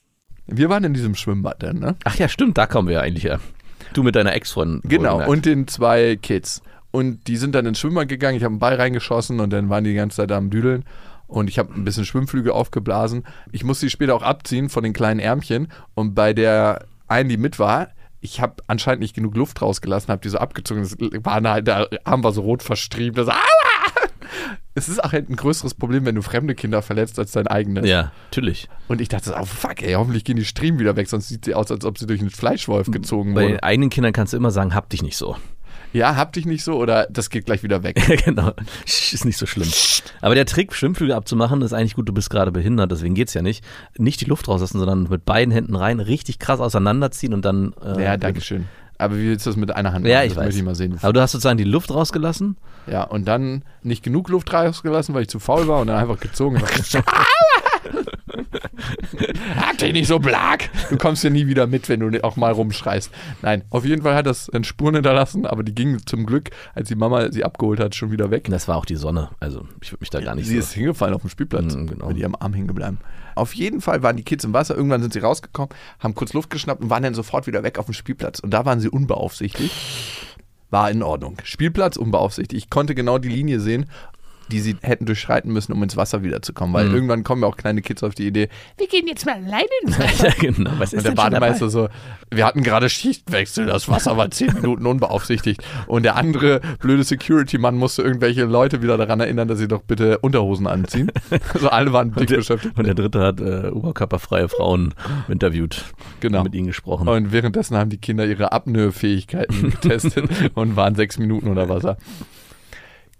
Wir waren in diesem Schwimmbad dann, ne? Ach ja, stimmt, da kommen wir ja eigentlich her. Du mit deiner Ex-Freundin. Genau, und den zwei Kids. Und die sind dann ins Schwimmbad gegangen, ich habe einen Ball reingeschossen und dann waren die die ganze Zeit da am Düdeln. Und ich habe ein bisschen Schwimmflügel aufgeblasen. Ich musste die später auch abziehen von den kleinen Ärmchen. Und bei der einen, die mit war, ich habe anscheinend nicht genug Luft rausgelassen, habe die so abgezogen. Das war der Arm war so rot verstriebt. Das, aua! Es ist auch halt ein größeres Problem, wenn du fremde Kinder verletzt als dein eigenes. Ja, natürlich. Und ich dachte, so, oh fuck, ey, hoffentlich gehen die Striemen wieder weg, sonst sieht sie aus, als ob sie durch einen Fleischwolf gezogen Bei wurde. den eigenen Kindern kannst du immer sagen, hab dich nicht so. Ja, hab dich nicht so oder das geht gleich wieder weg. genau. Ist nicht so schlimm. Aber der Trick, Schwimmflügel abzumachen, ist eigentlich gut, du bist gerade behindert, deswegen geht's ja nicht. Nicht die Luft rauslassen, sondern mit beiden Händen rein, richtig krass auseinanderziehen und dann. Äh, Ja, danke schön. Aber wie willst du das mit einer Hand Ja, machen? ich das weiß. möchte ich mal sehen. Aber du hast sozusagen die Luft rausgelassen. Ja, und dann nicht genug Luft rausgelassen, weil ich zu faul war und dann einfach gezogen. und Hab dich nicht so blag! Du kommst ja nie wieder mit, wenn du auch mal rumschreist. Nein, auf jeden Fall hat das dann Spuren hinterlassen, aber die gingen zum Glück, als die Mama sie abgeholt hat, schon wieder weg. Das war auch die Sonne. Also ich würde mich da gar nicht Sie so. ist hingefallen auf dem Spielplatz, Mhm, genau. mit ihrem Arm hängen geblieben. Auf jeden Fall waren die Kids im Wasser, irgendwann sind sie rausgekommen, haben kurz Luft geschnappt und waren dann sofort wieder weg auf dem Spielplatz. Und da waren sie unbeaufsichtigt. War in Ordnung. Spielplatz unbeaufsichtigt. Ich konnte genau die Linie sehen, die sie hätten durchschreiten müssen, um ins Wasser wiederzukommen. Weil Mhm. irgendwann kommen ja auch kleine Kids auf die Idee, wir gehen jetzt mal alleine ins Wasser. ja, genau. Was Und der Bademeister so, wir hatten gerade Schichtwechsel, das Wasser war zehn Minuten unbeaufsichtigt. Und der andere blöde Security-Mann musste irgendwelche Leute wieder daran erinnern, dass sie doch bitte Unterhosen anziehen. Also alle waren dick der, beschäftigt. und der dritte hat äh, oberkörperfreie Frauen interviewt. Genau. Und mit ihnen gesprochen. Und währenddessen haben die Kinder ihre Apnoe-Fähigkeiten getestet und waren sechs Minuten unter Wasser.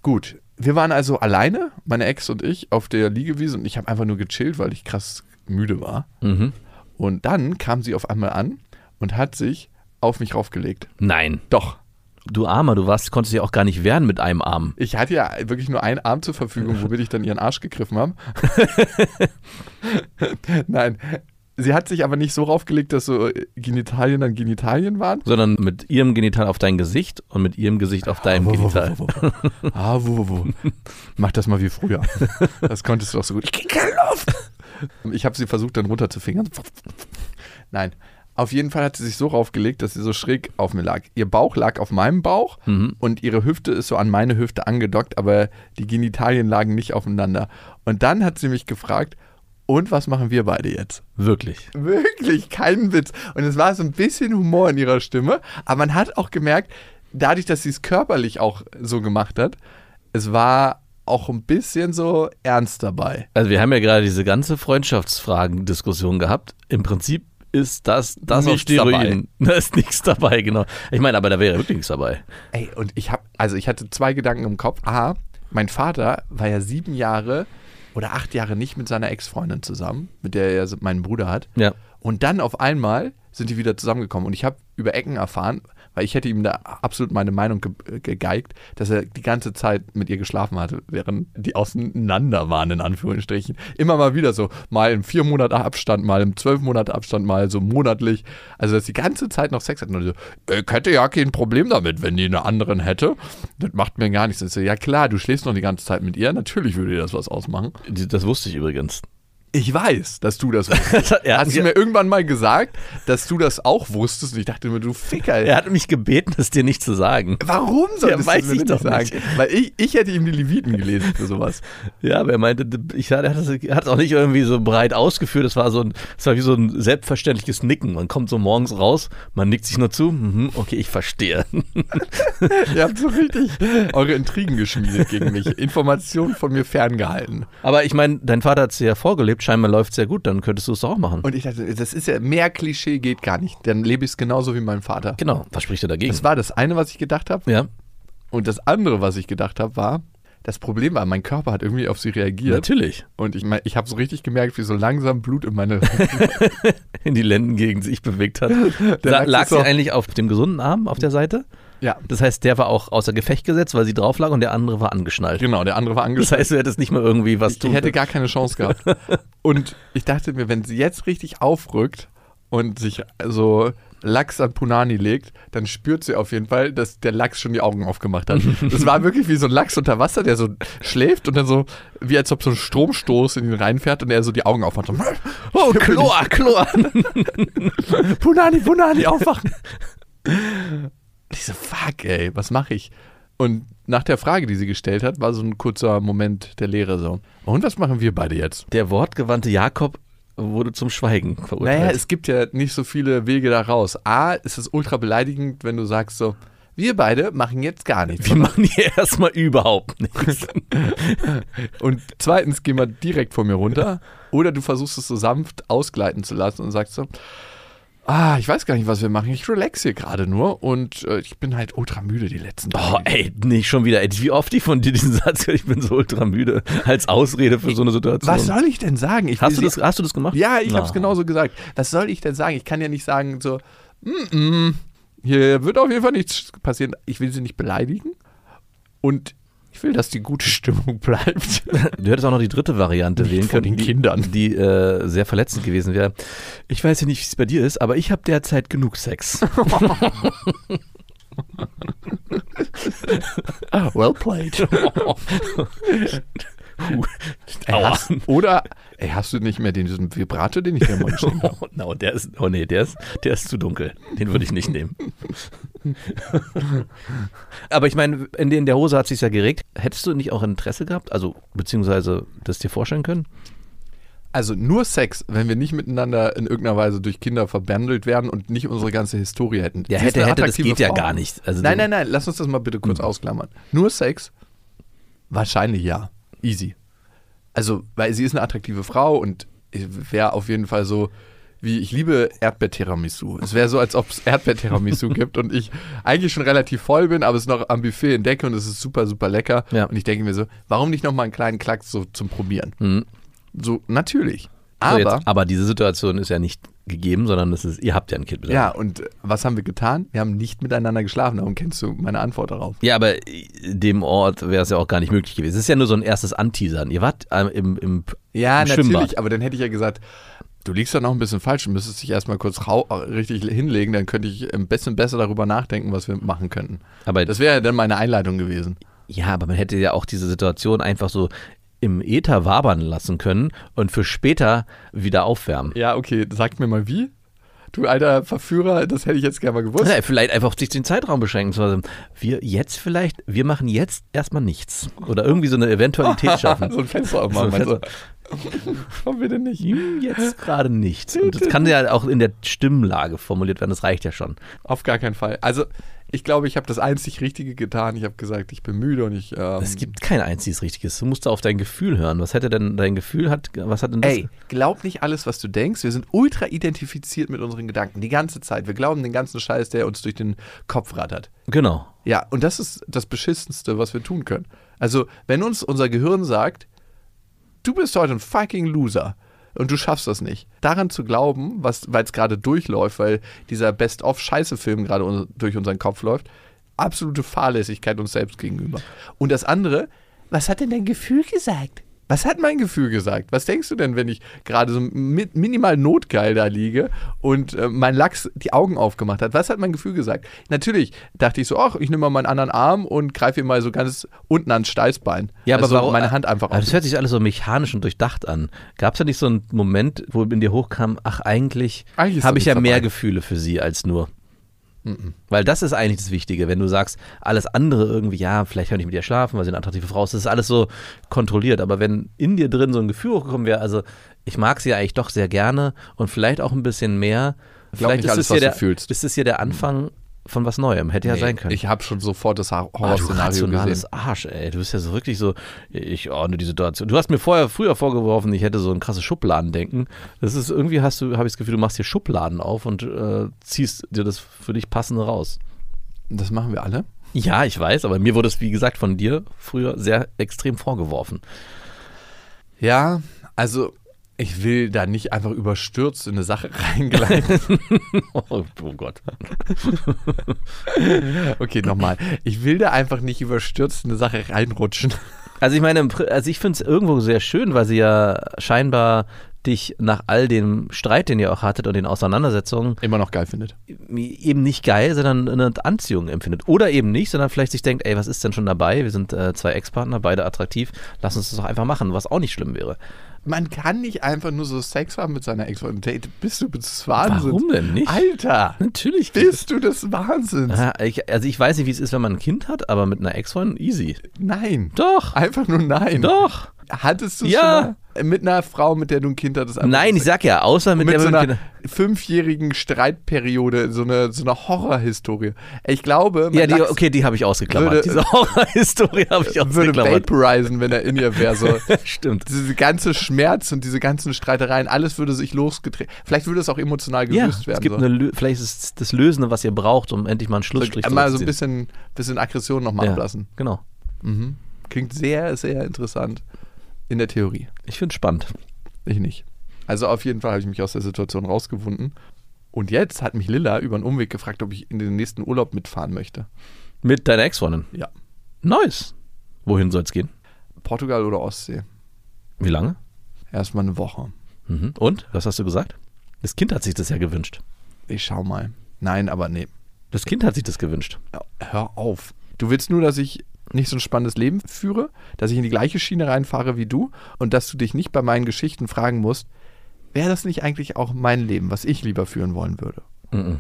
Gut, wir waren also alleine, meine Ex und ich, auf der Liegewiese und ich habe einfach nur gechillt, weil ich krass müde war. mhm. Und dann kam sie auf einmal an und hat sich auf mich raufgelegt. Nein. Doch. Du Armer, du warst, konntest dich auch gar nicht wehren mit einem Arm. Ich hatte ja wirklich nur einen Arm zur Verfügung, womit ich dann ihren Arsch gegriffen habe. Nein. Sie hat sich aber nicht so raufgelegt, dass so Genitalien an Genitalien waren. Sondern mit ihrem Genital auf dein Gesicht und mit ihrem Gesicht auf deinem Wo, wo, Genital. wo, wo. Ah, wo, wo. Mach das mal wie früher. Das konntest du auch so gut. Ich krieg keine Luft. Ich habe sie versucht, dann runterzufingern. Nein. Auf jeden Fall hat sie sich so raufgelegt, dass sie so schräg auf mir lag. Ihr Bauch lag auf meinem Bauch Mhm. und ihre Hüfte ist so an meine Hüfte angedockt, aber die Genitalien lagen nicht aufeinander. Und dann hat sie mich gefragt, und was machen wir beide jetzt? Wirklich. Wirklich, kein Witz. Und es war so ein bisschen Humor in ihrer Stimme, aber man hat auch gemerkt, dadurch, dass sie es körperlich auch so gemacht hat, es war auch ein bisschen so ernst dabei. Also wir haben ja gerade diese ganze Freundschaftsfragen-Diskussion gehabt. Im Prinzip ist das, das auf Nichts Steroiden. Da ist nichts dabei, genau. Ich meine, aber da wäre wirklich nichts dabei. Ey, und ich habe, also ich hatte zwei Gedanken im Kopf. A, mein Vater war ja sieben Jahre oder acht Jahre nicht mit seiner Ex-Freundin zusammen, mit der er meinen Bruder hat. Ja. Und dann auf einmal sind die wieder zusammengekommen. Und ich habe über Ecken erfahren, weil ich hätte ihm da absolut meine Meinung ge gegeigt, dass er die ganze Zeit mit ihr geschlafen hatte, während die auseinander waren, in Anführungsstrichen. Immer mal wieder so, mal im vier Monate Abstand, mal im zwölf Monate Abstand, mal so monatlich. Also, dass die ganze Zeit noch Sex hatten. Und so, ich hätte ja kein Problem damit, wenn die eine anderen hätte. Das macht mir gar nichts. Ich so, ja klar, du schläfst noch die ganze Zeit mit ihr. Natürlich würde dir das was ausmachen. Das wusste ich übrigens. Ich weiß, dass du das wusstest. Er hat Hast du mir- irgendwann mal gesagt, dass du das auch wusstest? Und ich dachte mir, du Ficker. Er hat mich gebeten, es dir nicht zu sagen. Warum solltest Ja, weiß du mir ich das doch sagen? nicht. Weil ich, ich hätte ihm die Leviten gelesen für sowas. Ja, aber er meinte, ich, er hat es auch nicht irgendwie so breit ausgeführt. Es war so ein, es war wie so ein selbstverständliches Nicken. Man kommt so morgens raus, man nickt sich nur zu. Mhm, okay, ich verstehe. Ihr habt so richtig eure Intrigen geschmiedet gegen mich. Informationen von mir ferngehalten. Aber ich meine, dein Vater hat es ja vorgelebt. Scheinbar läuft es sehr gut. Dann könntest du es doch auch machen. Und ich dachte, das ist ja mehr Klischee geht gar nicht. Dann lebe ich es genauso wie mein Vater. genau. Was spricht er dagegen? Das war das eine, was ich gedacht habe. ja, Und das andere, was ich gedacht habe, war, das Problem war, mein Körper hat irgendwie auf sie reagiert. natürlich. Und ich, mein, ich habe so richtig gemerkt, wie so langsam Blut in meine In die Lendengegend sich bewegt hat. La lag sie so- eigentlich auf dem gesunden Arm auf der Seite? Ja, Das heißt, der war auch außer Gefecht gesetzt, weil sie drauf lag und der andere war angeschnallt. genau, der andere war Das angeschlossen. heißt, du hättest nicht mal irgendwie was ich tun hätte können. gar keine Chance gehabt. Und ich dachte mir, wenn sie jetzt richtig aufrückt und sich so Lachs an Punani legt, dann spürt sie auf jeden Fall, dass der Lachs schon die Augen aufgemacht hat. Das war wirklich wie so ein Lachs unter Wasser, der so schläft und dann so, wie als ob so ein Stromstoß in ihn reinfährt und er so die Augen aufmacht. So, Oh, Chlor, Chlor. Punani, Punani, aufwachen. Ich so, fuck, ey, was mache ich? Und nach der Frage, die sie gestellt hat, war so ein kurzer Moment der Leere so. Und was machen wir beide jetzt? Der wortgewandte Jakob wurde zum Schweigen verurteilt. Naja, es gibt ja nicht so viele Wege da raus. A, ist es ultra beleidigend, wenn du sagst so, wir beide machen jetzt gar nichts. wir machen hier erstmal überhaupt nichts. Und zweitens gehen wir direkt vor mir runter. Oder du versuchst es so sanft ausgleiten zu lassen und sagst so, ah, ich weiß gar nicht, was wir machen. Ich relax hier gerade nur und äh, ich bin halt ultra müde die letzten Tage. Oh, ey, nicht schon wieder. Ey, wie oft ich von dir diesen Satz höre, ich bin so ultra müde, als Ausrede für so eine Situation. Was soll ich denn sagen? Ich hast, du das, hast du das gemacht? Ja, ich habe es Ah. genauso gesagt. Was soll ich denn sagen? Ich kann ja nicht sagen so, mm -mm, hier wird auf jeden Fall nichts passieren. Ich will sie nicht beleidigen und ich will, dass die gute Stimmung bleibt. Du hättest auch noch die dritte Variante wählen können, den Kindern. die, die äh, sehr verletzend gewesen wäre. Ich weiß ja nicht, wie es bei dir ist, aber ich habe derzeit genug Sex. well played. Puh. Ey, hast, oder ey, hast du nicht mehr den, diesen Vibrator, den ich dir mal geschenkt habe? Oh, no, der ist, oh nee, der ist, der ist zu dunkel. Den würde ich nicht nehmen. Aber ich meine, in, der- in der Hose hat sich ja geregt. Hättest du nicht auch Interesse gehabt? Also, beziehungsweise das dir vorstellen können? Also nur Sex, wenn wir nicht miteinander in irgendeiner Weise durch Kinder verbändelt werden und nicht unsere ganze Historie hätten. Ja, Sie hätte, hätte, das geht ja Frau. gar nicht. Also Nein, nein, nein, lass uns das mal bitte kurz ausklammern. Nur Sex? Wahrscheinlich ja. Easy. Also, weil sie ist eine attraktive Frau und wäre auf jeden Fall so, wie ich liebe Erdbeer-Tiramisu. Es wäre so, als ob es Erdbeer-Tiramisu gibt und ich eigentlich schon relativ voll bin, aber es noch am Buffet entdecke und es ist super, super lecker. Ja. Und ich denke mir so, warum nicht nochmal einen kleinen Klacks so zum Probieren? Mhm. So, natürlich. So, Aber, jetzt, aber diese Situation ist ja nicht gegeben, sondern das ist, ihr habt ja ein Kind. ja, und was haben wir getan? Wir haben nicht miteinander geschlafen. Darum kennst du meine Antwort darauf. Ja, aber dem Ort wäre es ja auch gar nicht möglich gewesen. Es ist ja nur so ein erstes Anteasern. Ihr wart ähm, im, im, Ja, im natürlich, Schwimmbad. aber dann hätte ich ja gesagt, du liegst da noch ein bisschen falsch, du müsstest dich erstmal kurz richtig hinlegen, dann könnte ich ein bisschen besser darüber nachdenken, was wir machen könnten. Aber Das wäre ja dann meine Einleitung gewesen. Ja, aber man hätte ja auch diese Situation einfach so im Äther wabern lassen können und für später wieder aufwärmen. Ja, okay, sag mir mal wie. Du alter Verführer, das hätte ich jetzt gerne mal gewusst. Ja, vielleicht einfach sich den Zeitraum beschränken. Wir jetzt vielleicht, wir machen jetzt erstmal nichts. Oder irgendwie so eine Eventualität schaffen. so ein Fenster aufmachen. So ein meinst Warum bitte nicht? Hm, Jetzt gerade nichts. Und das kann ja auch in der Stimmlage formuliert werden, das reicht ja schon. Auf gar keinen Fall. Also, ich glaube, ich habe das einzig Richtige getan. Ich habe gesagt, ich bin müde und ich. Ähm, Es gibt kein einziges Richtiges. Du musst da auf dein Gefühl hören. Was hätte denn dein Gefühl hat, was hat denn das? Ey, glaub nicht alles, was du denkst. Wir sind ultra identifiziert mit unseren Gedanken die ganze Zeit. Wir glauben den ganzen Scheiß, der uns durch den Kopf rattert. Genau. Ja, und das ist das Beschissenste, was wir tun können. Also, wenn uns unser Gehirn sagt, du bist heute ein fucking Loser, und du schaffst das nicht. Daran zu glauben, weil es gerade durchläuft, weil dieser Best-of-Scheiße-Film gerade un durch unseren Kopf läuft, absolute Fahrlässigkeit uns selbst gegenüber. Und das andere, was hat denn dein Gefühl gesagt? Was hat mein Gefühl gesagt? Was denkst du denn, wenn ich gerade so mit minimal notgeil da liege und äh, mein Lachs die Augen aufgemacht hat? Was hat mein Gefühl gesagt? Natürlich dachte ich so, ach, ich nehme mal meinen anderen Arm und greife ihm mal so ganz unten ans Steißbein. Ja, aber also warum, meine Hand einfach auf. Das hört sich alles so mechanisch und durchdacht an. Gab es da nicht so einen Moment, wo in dir hochkam, ach, eigentlich, Eigentlich habe ich ja mehr. Gefühle für sie als nur. Weil das ist eigentlich das Wichtige, wenn du sagst, alles andere irgendwie, ja, vielleicht kann ich mit ihr schlafen, weil sie eine attraktive Frau ist, das ist alles so kontrolliert. Aber wenn in dir drin so ein Gefühl hochgekommen wäre, also ich mag sie ja eigentlich doch sehr gerne und vielleicht auch ein bisschen mehr, Glaub vielleicht nicht alles, es hier was du der, fühlst. ist es hier der Anfang von was Neuem. Hätte ja sein können. Ich habe schon sofort das Hor- Ah, du Horrorszenario gesehen. Arsch, ey. Du bist ja so wirklich so, ich ordne die Situation. Du hast mir vorher, früher vorgeworfen, ich hätte so ein krasses Schubladendenken. Das ist irgendwie, hast du, habe ich das Gefühl, du machst hier Schubladen auf und äh, ziehst dir das für dich passende raus. Das machen wir alle. Ja, ich weiß, aber mir wurde es, wie gesagt, von dir früher sehr extrem vorgeworfen. Ja, also ich will da nicht einfach überstürzt in eine Sache reingleiten. Oh, oh Gott. Okay, nochmal. Ich will da einfach nicht überstürzt in eine Sache reinrutschen. Also ich meine, also ich finde es irgendwo sehr schön, weil sie ja scheinbar dich nach all dem Streit, den ihr auch hattet und den Auseinandersetzungen Immer noch geil findet. eben nicht geil, sondern eine Anziehung empfindet. Oder eben nicht, sondern vielleicht sich denkt, ey, was ist denn schon dabei? Wir sind äh, zwei Ex-Partner, beide attraktiv, lass uns das doch einfach machen, was auch nicht schlimm wäre. Man kann nicht einfach nur so Sex haben mit seiner Ex-Freundin. Date, Bist du des Wahnsinns? Warum denn nicht? Alter! Natürlich. Bist du des Wahnsinns? Ja, ich, also ich weiß nicht, wie es ist, wenn man ein Kind hat, aber mit einer Ex-Freundin easy. Nein. Doch. Einfach nur nein. Doch. Hattest du Ja. schon mal mit einer Frau, mit der du ein Kind hattest? Nein, ich sag ja, außer mit, mit der so einer fünfjährigen Streitperiode, so eine, so eine Horrorhistorie. Ich glaube, Ja, die, okay, die habe ich ausgeklammert. würde- Diese Horrorhistorie habe ich würde ausgeklammert. vaporisen, wenn er in ihr wäre. So. Stimmt. Diese ganze Schmerz und diese ganzen Streitereien, alles würde sich losgetreten. Vielleicht würde es auch emotional Ja, gelöst es werden. gibt so. eine, vielleicht ist es das Lösende, was ihr braucht, um endlich mal einen Schlussstrich so, mal so ein bisschen, bisschen Aggression nochmal ja, ablassen. Genau. Mhm. Klingt sehr, sehr interessant in der Theorie. Ich finde es spannend. Ich nicht. Also auf jeden Fall habe ich mich aus der Situation rausgewunden. Und jetzt hat mich Lilla über einen Umweg gefragt, ob ich in den nächsten Urlaub mitfahren möchte. Mit deiner Ex-Freundin. Ja. Nice. Wohin soll es gehen? Portugal oder Ostsee? Wie lange? Erstmal eine Woche. Mhm. Und? Was hast du gesagt? Das Kind hat sich das ja gewünscht. Ich schau mal. Nein, aber nee. Das Kind hat sich das gewünscht. Hör auf. Du willst nur, dass ich nicht so ein spannendes Leben führe, dass ich in die gleiche Schiene reinfahre wie du und dass du dich nicht bei meinen Geschichten fragen musst, wäre das nicht eigentlich auch mein Leben, was ich lieber führen wollen würde? Mhm.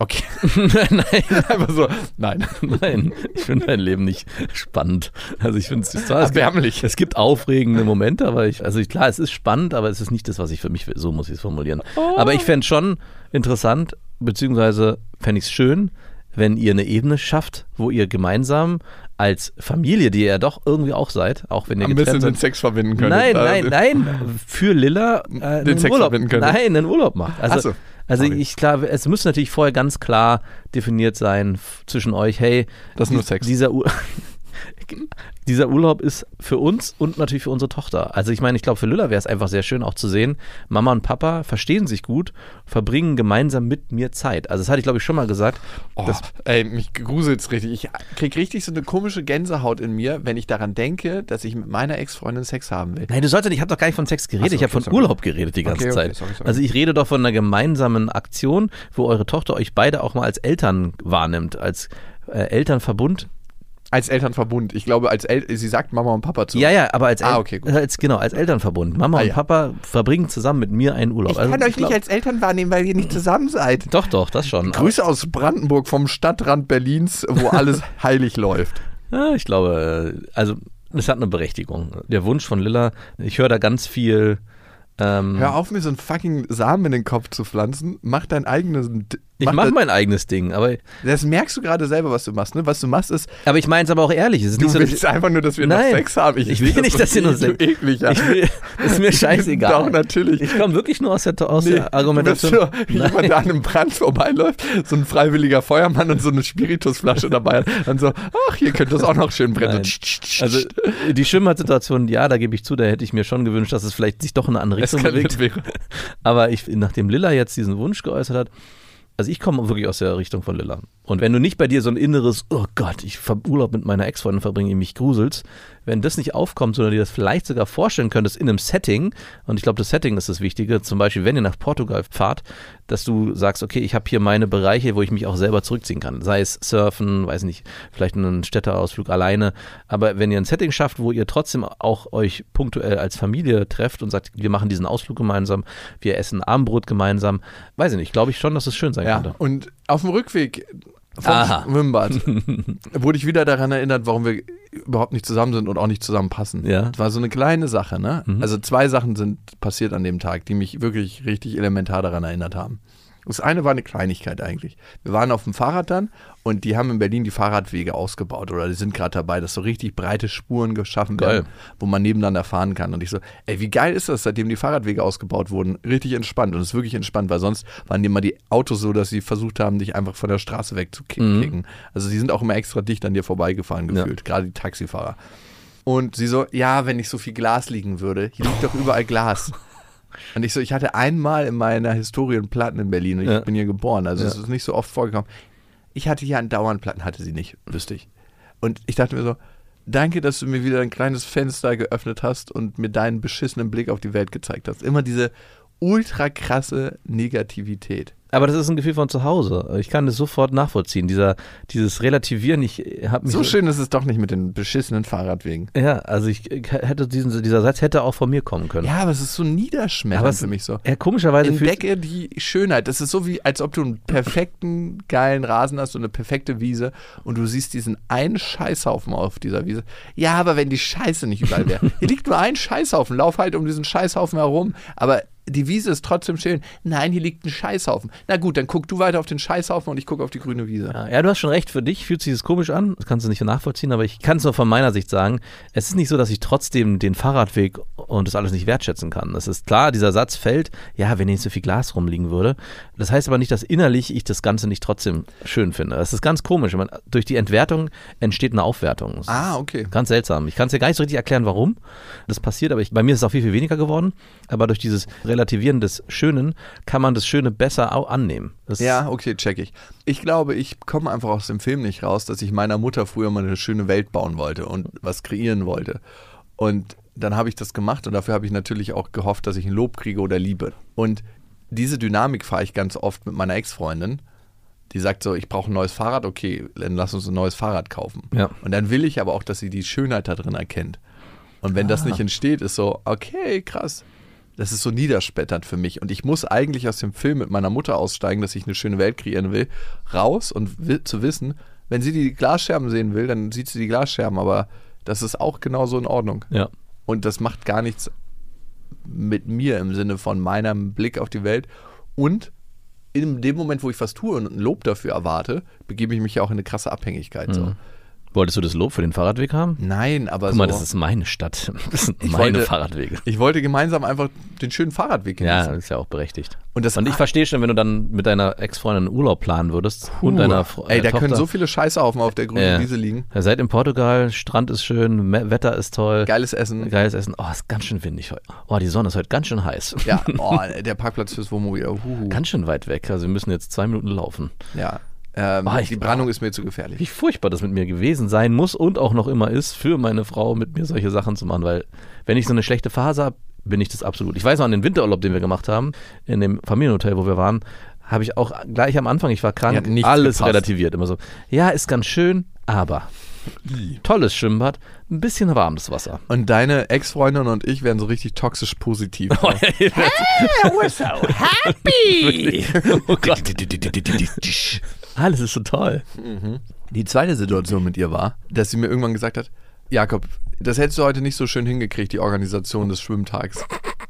Okay. nein, Einfach so, nein. nein. Ich finde dein Leben nicht spannend. Also ich finde es es gibt, Erbärmlich. es gibt aufregende Momente, aber ich, also ich, klar, es ist spannend, aber es ist nicht das, was ich für mich will. So muss ich es formulieren. Aber ich fände schon interessant, beziehungsweise fände ich es schön, wenn ihr eine Ebene schafft, wo ihr gemeinsam als Familie, die ihr ja doch irgendwie auch seid, auch wenn ihr Ein bisschen den Sex verbinden können. Nein, nein, nein. Für Lilla äh, Den Sex Urlaub. verbinden können. Nein, einen Urlaub macht. Also, so, also sorry. ich klar, es müsste natürlich vorher ganz klar definiert sein zwischen euch, hey, Das ist nur Sex. Dieser, Ur dieser Urlaub ist für uns und natürlich für unsere Tochter. Also ich meine, ich glaube, für Lilla wäre es einfach sehr schön auch zu sehen, Mama und Papa verstehen sich gut, verbringen gemeinsam mit mir Zeit. Also das hatte ich, glaube ich, schon mal gesagt. Oh, Das, ey, mich gruselt's richtig. Ich krieg richtig so eine komische Gänsehaut in mir, wenn ich daran denke, dass ich mit meiner Ex-Freundin Sex haben will. Nein, du sollst ja nicht, ich habe doch gar nicht von Sex geredet, so, ich habe okay, von sorry. Urlaub geredet die ganze Okay, okay, Zeit. sorry, sorry. Also ich rede doch von einer gemeinsamen Aktion, wo eure Tochter euch beide auch mal als Eltern wahrnimmt, als äh, Elternverbund. Als Elternverbund. Ich glaube, als El sie sagt Mama und Papa zu. Ja, ja, aber als, El Ah, okay, gut. als genau, als Elternverbund. Mama Ah, und ja. Papa verbringen zusammen mit mir einen Urlaub. Ich Also kann euch glaub- nicht als Eltern wahrnehmen, weil ihr nicht zusammen seid. Doch, doch, das schon. Grüße aus Brandenburg vom Stadtrand Berlins, wo alles heilig läuft. Ja, ich glaube, äh, also es hat eine Berechtigung. Der Wunsch von Lilla, ich höre da ganz viel. Ähm, Hör auf, mir so einen fucking Samen in den Kopf zu pflanzen. Mach deinen eigenen Ich Mach mache mein eigenes Ding, aber, Das merkst du gerade selber, was du machst. Ne? Was du machst, ist, aber ich meine es aber auch ehrlich. Es ist du nicht so, willst einfach nur, dass wir noch Nein. Sex haben. Ich will das nicht, dass ihr nur eklig- Sex- ekliger. ich will, ist mir scheißegal. Doch, natürlich. Ich komme wirklich nur aus der, aus Nee, der Argumentation. Du bist so, jemand, der an einem Brand vorbeiläuft, so ein freiwilliger Feuermann und so eine Spiritusflasche dabei hat. Dann so, ach, hier könnte es auch noch schön brennen. Also die Schwimmbad-Situation, ja, da gebe ich zu, da hätte ich mir schon gewünscht, dass es vielleicht sich doch in eine andere Richtung bewegt. Aber ich, nachdem Lilla jetzt diesen Wunsch geäußert hat, also ich komme wirklich aus der Richtung von Lilla. Und wenn du nicht bei dir so ein inneres, oh Gott, ich Urlaub mit meiner Ex-Freundin verbringe, mich gruselst, wenn das nicht aufkommt, sondern dir das vielleicht sogar vorstellen könntest in einem Setting, und ich glaube, das Setting ist das Wichtige, zum Beispiel, wenn ihr nach Portugal fahrt, dass du sagst, okay, ich habe hier meine Bereiche, wo ich mich auch selber zurückziehen kann. Sei es Surfen, weiß nicht, vielleicht einen Städteausflug alleine. Aber wenn ihr ein Setting schafft, wo ihr trotzdem auch euch punktuell als Familie trefft und sagt, wir machen diesen Ausflug gemeinsam, wir essen Abendbrot gemeinsam, weiß ich nicht, glaube ich schon, dass es schön sein Ja, könnte. und auf dem Rückweg vom Aha. Schwimmbad wurde ich wieder daran erinnert, warum wir überhaupt nicht zusammen sind und auch nicht zusammenpassen. Ja. Das war so eine kleine Sache, ne? Mhm. Also zwei Sachen sind passiert an dem Tag, die mich wirklich richtig elementar daran erinnert haben. Das eine war eine Kleinigkeit eigentlich. Wir waren auf dem Fahrrad dann und die haben in Berlin die Fahrradwege ausgebaut oder die sind gerade dabei, dass so richtig breite Spuren geschaffen werden, Geil. wo man nebeneinander fahren kann. Und ich so, ey, wie geil ist das, seitdem die Fahrradwege ausgebaut wurden? Richtig entspannt. Und es ist wirklich entspannt, weil sonst waren die immer die Autos so, dass sie versucht haben, dich einfach von der Straße wegzukicken. Also die sind auch immer extra dicht an dir vorbeigefahren Ja. gefühlt, gerade die Taxifahrer. Und sie so, ja, wenn nicht so viel Glas liegen würde. Hier liegt doch überall Glas. Und ich so, ich hatte einmal in meiner Historie einen Platten in Berlin und ich Ja. bin hier geboren. Also es Ja. ist nicht so oft vorgekommen. Ich hatte hier andauernd Platten, hatte sie nicht, wüsste ich. Und ich dachte mir so, danke, dass du mir wieder ein kleines Fenster geöffnet hast und mir deinen beschissenen Blick auf die Welt gezeigt hast. Immer diese ultra krasse Negativität. Aber das ist ein Gefühl von zu Hause. Ich kann das sofort nachvollziehen. Dieser, dieses Relativieren, ich habe mich So schön ist es doch nicht mit den beschissenen Fahrradwegen. Ja, also ich hätte diesen, dieser Satz hätte auch von mir kommen können. Ja, aber es ist so niederschmetternd für mich so. Ja, komischerweise Entdecke die Schönheit. Das ist so wie, als ob du einen perfekten, geilen Rasen hast und eine perfekte Wiese und du siehst diesen einen Scheißhaufen auf dieser Wiese. Ja, aber wenn die Scheiße nicht überall wäre. Hier liegt nur ein Scheißhaufen. Lauf halt um diesen Scheißhaufen herum. Aber die Wiese ist trotzdem schön. Nein, hier liegt ein Scheißhaufen. Na gut, dann guck du weiter auf den Scheißhaufen und ich gucke auf die grüne Wiese. Ja, ja, du hast schon recht, für dich fühlt sich das komisch an, das kannst du nicht nachvollziehen, aber ich kann es nur von meiner Sicht sagen, es ist nicht so, dass ich trotzdem den Fahrradweg und das alles nicht wertschätzen kann. Es ist klar, dieser Satz fällt, ja, wenn hier nicht so viel Glas rumliegen würde. Das heißt aber nicht, dass innerlich ich das Ganze nicht trotzdem schön finde. Das ist ganz komisch. Man, durch die Entwertung entsteht eine Aufwertung. Das Ah, okay. Ganz seltsam. Ich kann es dir gar nicht so richtig erklären, warum das passiert, aber ich, bei mir ist es auch viel, viel weniger geworden. Aber durch dieses Relativieren des Schönen kann man das Schöne besser auch annehmen. Das Ja, okay, check ich. Ich glaube, ich komme einfach aus dem Film nicht raus, dass ich meiner Mutter früher mal eine schöne Welt bauen wollte und was kreieren wollte. Und dann habe ich das gemacht und dafür habe ich natürlich auch gehofft, dass ich ein Lob kriege oder Liebe. Und diese Dynamik fahre ich ganz oft mit meiner Ex-Freundin. Die sagt so, ich brauche ein neues Fahrrad, okay, dann lass uns ein neues Fahrrad kaufen. Ja. Und dann will ich aber auch, dass sie die Schönheit da drin erkennt. Und wenn das nicht entsteht, ist so, okay, krass. Das ist so niederspätternd für mich. Und ich muss eigentlich aus dem Film mit meiner Mutter aussteigen, dass ich eine schöne Welt kreieren will, raus und will, zu wissen, wenn sie die Glasscherben sehen will, dann sieht sie die Glasscherben, aber das ist auch genauso in Ordnung. Ja. Und das macht gar nichts mit mir im Sinne von meinem Blick auf die Welt. Und in dem Moment, wo ich was tue und ein Lob dafür erwarte, begebe ich mich ja auch in eine krasse Abhängigkeit. So. Wolltest du das Lob für den Fahrradweg haben? Nein, aber Guck mal, so, das ist meine Stadt. Das sind Ich meine wollte- Fahrradwege. ich wollte gemeinsam einfach den schönen Fahrradweg Ja, genießen. ist ja auch berechtigt. Und das- ich verstehe schon, wenn du dann mit deiner Ex-Freundin einen Urlaub planen würdest und Puh. deiner Fre- Ey, äh, da Tochter. können so viele Scheißhaufen auf der grünen Ja. Wiese liegen. Ihr seid in Portugal, Strand ist schön, Wetter ist toll. Geiles Essen. Geiles Essen. Oh, ist ganz schön windig heute. Oh, die Sonne ist heute ganz schön heiß. Ja, oh, der Parkplatz fürs Wohnmobil. Huhu. Ganz schön weit weg. Also wir müssen jetzt zwei Minuten laufen. Ja. Ähm, Oh, ich- die Brandung ist mir zu gefährlich. Wie furchtbar das mit mir gewesen sein muss und auch noch immer ist, für meine Frau mit mir solche Sachen zu machen, weil wenn ich so eine schlechte Phase habe, bin ich das absolut. Ich weiß noch an den Winterurlaub, den wir gemacht haben, in dem Familienhotel, wo wir waren, habe ich auch gleich am Anfang, ich war krank, alles gepasst. relativiert. Immer so, ja, ist ganz schön, aber tolles Schwimmbad, ein bisschen warmes Wasser. Und deine Ex-Freundin und ich werden so richtig toxisch positiv. we're so happy! oh Gott. Alles ist so toll. Die zweite Situation mit ihr war, dass sie mir irgendwann gesagt hat, Jakob, das hättest du heute nicht so schön hingekriegt, die Organisation des Schwimmtags.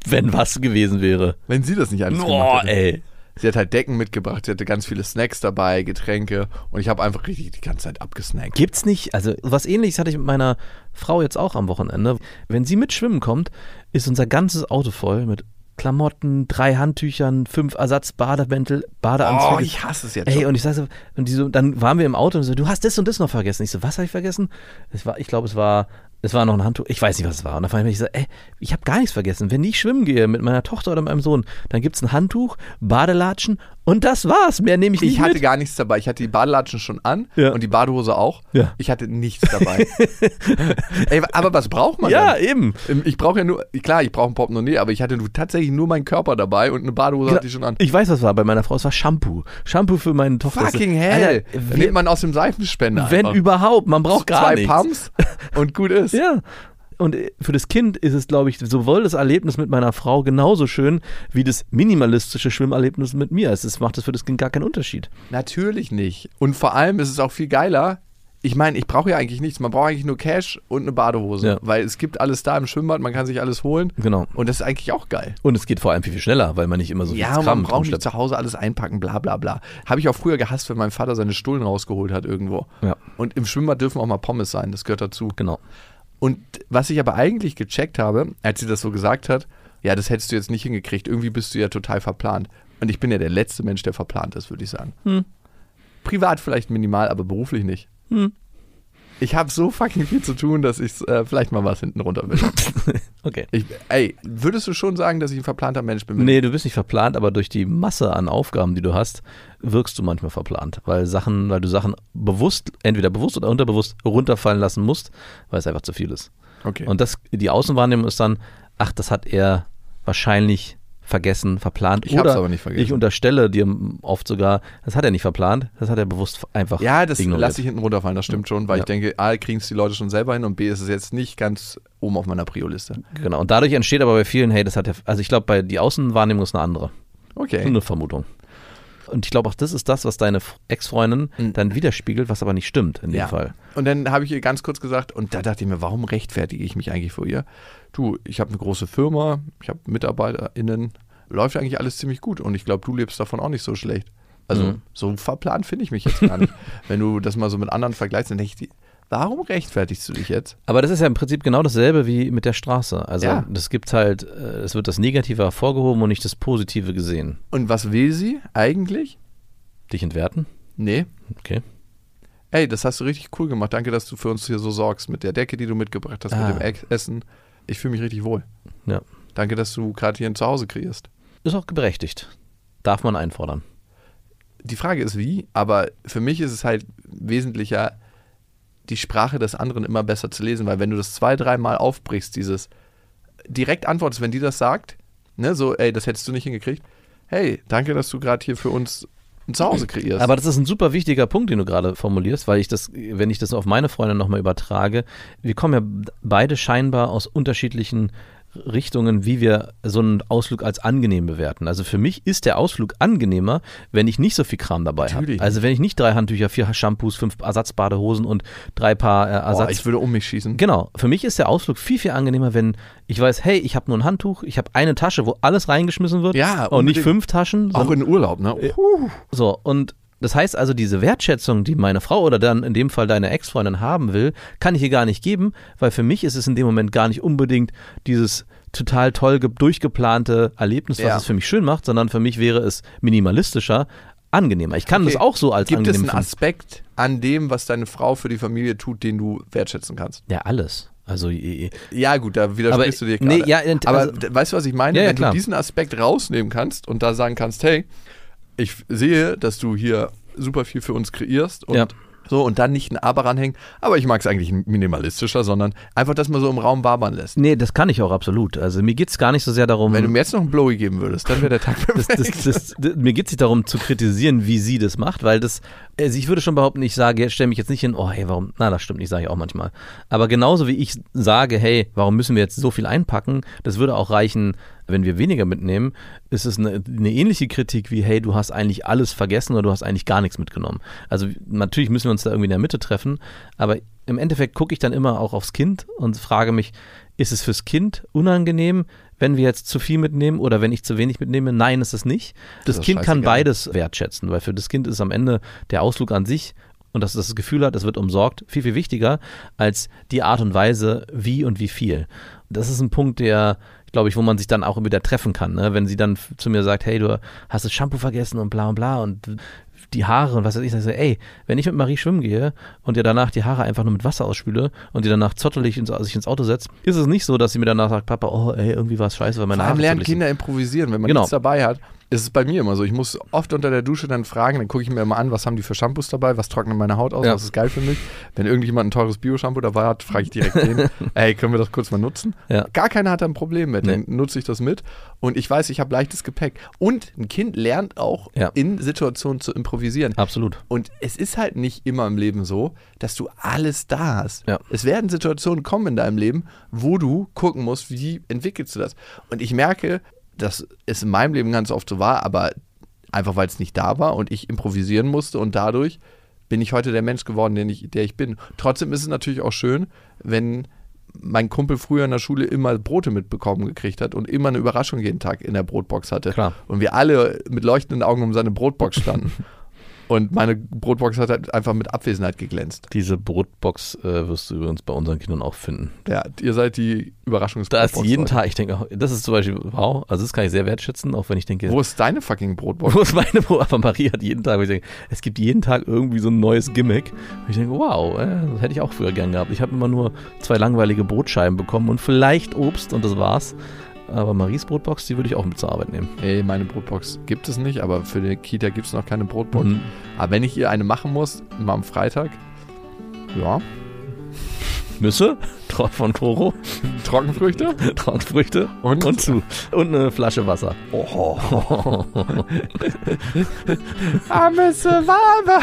Wenn was gewesen wäre. Wenn sie das nicht alles Boah, gemacht hätte. ey. Sie hat halt Decken mitgebracht, sie hatte ganz viele Snacks dabei, Getränke und ich habe einfach richtig die ganze Zeit abgesnackt. Gibt's nicht, also was ähnliches hatte ich mit meiner Frau jetzt auch am Wochenende. Wenn sie mit schwimmen kommt, ist unser ganzes Auto voll mit Klamotten, drei Handtüchern, fünf Ersatz-Bademäntel, Badeanzüge. Oh, ich hasse es jetzt Ey, schon. und ich sag so, und die so, dann waren wir im Auto und so, du hast das und das noch vergessen. Ich so, was habe ich vergessen? Es war, ich glaube, es war, es war noch ein Handtuch. Ich weiß nicht, was es war. Und dann fand ich mich so, ey, ich habe gar nichts vergessen. Wenn ich schwimmen gehe mit meiner Tochter oder meinem Sohn, dann gibt's ein Handtuch, Badelatschen und das war's. Mehr nehme ich nicht Ich hatte mit. gar nichts dabei. Ich hatte die Badelatschen schon an Ja. und die Badehose auch. Ja. Ich hatte nichts dabei. Ey, aber was braucht man Ja, denn? eben. Ähm, Ich brauche ja nur, klar, ich brauche ein Portemonnaie, aber ich hatte nur, tatsächlich nur meinen Körper dabei und eine Badehose hatte ich schon an. Ich weiß, was war bei meiner Frau. Es war Shampoo. Shampoo für meine Tochter. Fucking hell. Alter, nimmt man aus dem Seifenspender. wenn einfach. überhaupt, man braucht gar Zwei nichts. Pumps und gut ist. Ja. Und für das Kind ist es, glaube ich, sowohl das Erlebnis mit meiner Frau genauso schön wie das minimalistische Schwimmerlebnis mit mir. Es macht das für das Kind gar keinen Unterschied. Natürlich nicht. Und vor allem ist es auch viel geiler. Ich meine, ich brauche ja eigentlich nichts. Man braucht eigentlich nur Cash und eine Badehose. Ja. Weil es gibt alles da im Schwimmbad, man kann sich alles holen. Genau. Und das ist eigentlich auch geil. Und es geht vor allem viel, viel schneller, weil man nicht immer so viel ja, Kram man braucht nicht zu Hause alles einpacken, bla bla bla. Habe ich auch früher gehasst, wenn mein Vater seine Stullen rausgeholt hat irgendwo. Ja. Und im Schwimmbad dürfen auch mal Pommes sein, das gehört dazu. Genau. Und was ich aber eigentlich gecheckt habe, als sie das so gesagt hat, ja, das hättest du jetzt nicht hingekriegt, irgendwie bist du ja total verplant. Und ich bin ja der letzte Mensch, der verplant ist, würde ich sagen. Privat vielleicht minimal, aber beruflich nicht. Ich habe so fucking viel zu tun, dass ich äh, vielleicht mal was hinten runter will. Okay. Ich, ey, würdest du schon sagen, dass ich ein verplanter Mensch bin? Nee, du bist nicht verplant, aber durch die Masse an Aufgaben, die du hast, wirkst du manchmal verplant, weil Sachen, weil du Sachen bewusst, entweder bewusst oder unterbewusst runterfallen lassen musst, weil es einfach zu viel ist. Okay. Und das, die Außenwahrnehmung ist dann, ach, das hat er wahrscheinlich vergessen, verplant. Ich hab's oder aber nicht vergessen. Ich unterstelle dir oft sogar, das hat er nicht verplant, das hat er bewusst einfach ja, das lasse ich hinten runterfallen, das stimmt schon, weil Ja. ich denke, A, kriegen es die Leute schon selber hin und B, ist es jetzt nicht ganz oben auf meiner Prio-Liste. Genau. Und dadurch entsteht aber bei vielen, hey, das hat er, also ich glaube, bei die Außenwahrnehmung ist eine andere. Okay. Nur eine Vermutung. Und ich glaube auch, das ist das, was deine Ex-Freundin Mhm. dann widerspiegelt, was aber nicht stimmt in dem Ja. Fall. Und dann habe ich ihr ganz kurz gesagt, und da dachte ich mir, warum rechtfertige ich mich eigentlich vor ihr? Du, ich habe eine große Firma, ich habe MitarbeiterInnen, läuft eigentlich alles ziemlich gut und ich glaube, du lebst davon auch nicht so schlecht. Also Mhm. so verplant finde ich mich jetzt gar nicht. Wenn du das mal so mit anderen vergleichst, dann denke ich, warum rechtfertigst du dich jetzt? Aber das ist ja im Prinzip genau dasselbe wie mit der Straße. Also Ja. das gibt halt, äh, es wird das Negative hervorgehoben und nicht das Positive gesehen. Und was will sie eigentlich? Dich entwerten? Nee. Okay. Ey, das hast du richtig cool gemacht. Danke, dass du für uns hier so sorgst. Mit der Decke, die du mitgebracht hast, Ah. mit dem Essen. Ich fühle mich richtig wohl. Ja. Danke, dass du gerade hier ein Zuhause kreierst. Ist auch berechtigt. Darf man einfordern. die Frage ist wie, aber für mich ist es halt wesentlicher, die Sprache des anderen immer besser zu lesen, weil wenn du das zwei, dreimal aufbrichst, dieses direkt antwortest, wenn die das sagt, ne, so, ey, das hättest du nicht hingekriegt, hey, danke, dass du gerade hier für uns ein Zuhause kreierst. Aber das ist ein super wichtiger Punkt, den du gerade formulierst, weil ich das, wenn ich das auf meine Freundin nochmal übertrage, wir kommen ja beide scheinbar aus unterschiedlichen Richtungen, wie wir so einen Ausflug als angenehm bewerten. Also für mich ist der Ausflug angenehmer, wenn ich nicht so viel Kram dabei habe. Also wenn ich nicht drei Handtücher, vier Shampoos, fünf Ersatzbadehosen und drei Paar äh, Boah, Ersatz. ich würde um mich schießen. Genau. Für mich ist der Ausflug viel, viel angenehmer, wenn ich weiß, hey, ich habe nur ein Handtuch, ich habe eine Tasche, wo alles reingeschmissen wird. Ja, und nicht unbedingt. fünf Taschen. Auch in Urlaub, ne? so, und das heißt also, diese Wertschätzung, die meine Frau oder dann in dem Fall deine Ex-Freundin haben will, kann ich ihr gar nicht geben, weil für mich ist es in dem Moment gar nicht unbedingt dieses total toll ge- durchgeplante Erlebnis, was Ja. es für mich schön macht, sondern für mich wäre es minimalistischer, angenehmer. Ich kann Okay. das auch so als Gibt es angenehm einen finden. Aspekt an dem, was deine Frau für die Familie tut, den du wertschätzen kannst? Ja, alles. Also, Ja, gut, da widersprichst Aber- du dir gerade. nee, ja, Aber also- weißt du, was ich meine? Ja, ja, Wenn du diesen Aspekt rausnehmen kannst und da sagen kannst, hey, ich sehe, dass du hier super viel für uns kreierst und Ja. so und dann nicht ein Aber ranhängen, aber ich mag es eigentlich minimalistischer, sondern einfach, dass man so im Raum wabern lässt. nee, das kann ich auch absolut. Also mir geht es gar nicht so sehr darum. Wenn du mir jetzt noch einen Blowy geben würdest, dann wäre der Tag perfekt. das, das, das, mir geht es nicht darum zu kritisieren, wie sie das macht, weil das, also ich würde schon behaupten, ich sage, stelle mich jetzt nicht hin, oh hey, warum, na das stimmt nicht, sage ich auch manchmal. Aber genauso wie ich sage, hey, warum müssen wir jetzt so viel einpacken, das würde auch reichen, Wenn wir weniger mitnehmen, ist es eine, eine ähnliche Kritik wie, hey, du hast eigentlich alles vergessen oder du hast eigentlich gar nichts mitgenommen. Also natürlich müssen wir uns da irgendwie in der Mitte treffen, aber im Endeffekt gucke ich dann immer auch aufs Kind und frage mich, ist es fürs Kind unangenehm, wenn wir jetzt zu viel mitnehmen oder wenn ich zu wenig mitnehme? Nein, ist es nicht. Das, Das Kind kann beides wertschätzen, weil für das Kind ist am Ende der Ausflug an sich und dass es das Gefühl hat, es wird umsorgt, viel, viel wichtiger als die Art und Weise, wie und wie viel. Das ist ein Punkt, der, glaube ich, wo man sich dann auch wieder treffen kann. Ne? Wenn sie dann zu mir sagt, hey, du hast das Shampoo vergessen und bla und bla und die Haare und was weiß ich, dann sage ich so, ey, wenn ich mit Marie schwimmen gehe und ihr danach die Haare einfach nur mit Wasser ausspüle und die danach zottelig ins, sich ins Auto setzt, ist es nicht so, dass sie mir danach sagt, Papa, oh, ey, irgendwie war es scheiße, weil meine Vor allem Haare lernen. Kinder improvisieren, wenn man Genau. nichts dabei hat. Ist es bei mir immer so. Ich muss oft unter der Dusche dann fragen, dann gucke ich mir immer an, was haben die für Shampoos dabei, was trocknet meine Haut aus, Ja. was ist geil für mich. Wenn irgendjemand ein teures Bio-Shampoo dabei hat, frage ich direkt den, ey, können wir das kurz mal nutzen? Ja. Gar keiner hat da ein Problem mit, dann Nee. nutze ich das mit und ich weiß, ich habe leichtes Gepäck. Und ein Kind lernt auch Ja. in Situationen zu improvisieren. Absolut. Und es ist halt nicht immer im Leben so, dass du alles da hast. Es werden Situationen kommen in deinem Leben, wo du gucken musst, wie entwickelst du das. Und ich merke, dass es in meinem Leben ganz oft so war, aber einfach weil es nicht da war und ich improvisieren musste und dadurch bin ich heute der Mensch geworden, den ich, der ich bin. Trotzdem ist es natürlich auch schön, wenn mein Kumpel früher in der Schule immer Brote mitbekommen gekriegt hat und immer eine Überraschung jeden Tag in der Brotbox hatte. Klar. Und wir alle mit leuchtenden Augen um seine Brotbox standen. und meine Brotbox hat halt einfach mit Abwesenheit geglänzt. Diese Brotbox äh, wirst du übrigens bei unseren Kindern auch finden. Ja, ihr seid die Überraschungsbrotbox. Da ist jeden Leute. Tag, ich denke, das ist zum Beispiel, wow, also das kann ich sehr wertschätzen, auch wenn ich denke, Wo ist deine fucking Brotbox? wo ist meine Brot? Aber Marie hat jeden Tag, wo ich denke, es gibt jeden Tag irgendwie so ein neues Gimmick. Und ich denke, wow, äh, das hätte ich auch früher gern gehabt. Ich habe immer nur zwei langweilige Brotscheiben bekommen und vielleicht Obst und das war's. Aber Maries Brotbox, die würde ich auch mit zur Arbeit nehmen. Ey, meine Brotbox gibt es nicht, aber für die Kita gibt es noch keine Brotbox. Mhm. Aber wenn ich ihr eine machen muss, mal am Freitag, ja, Nüsse, Traut von Koro, Trockenfrüchte. Trockenfrüchte Und? und zu. Und eine Flasche Wasser. Arme Survivor.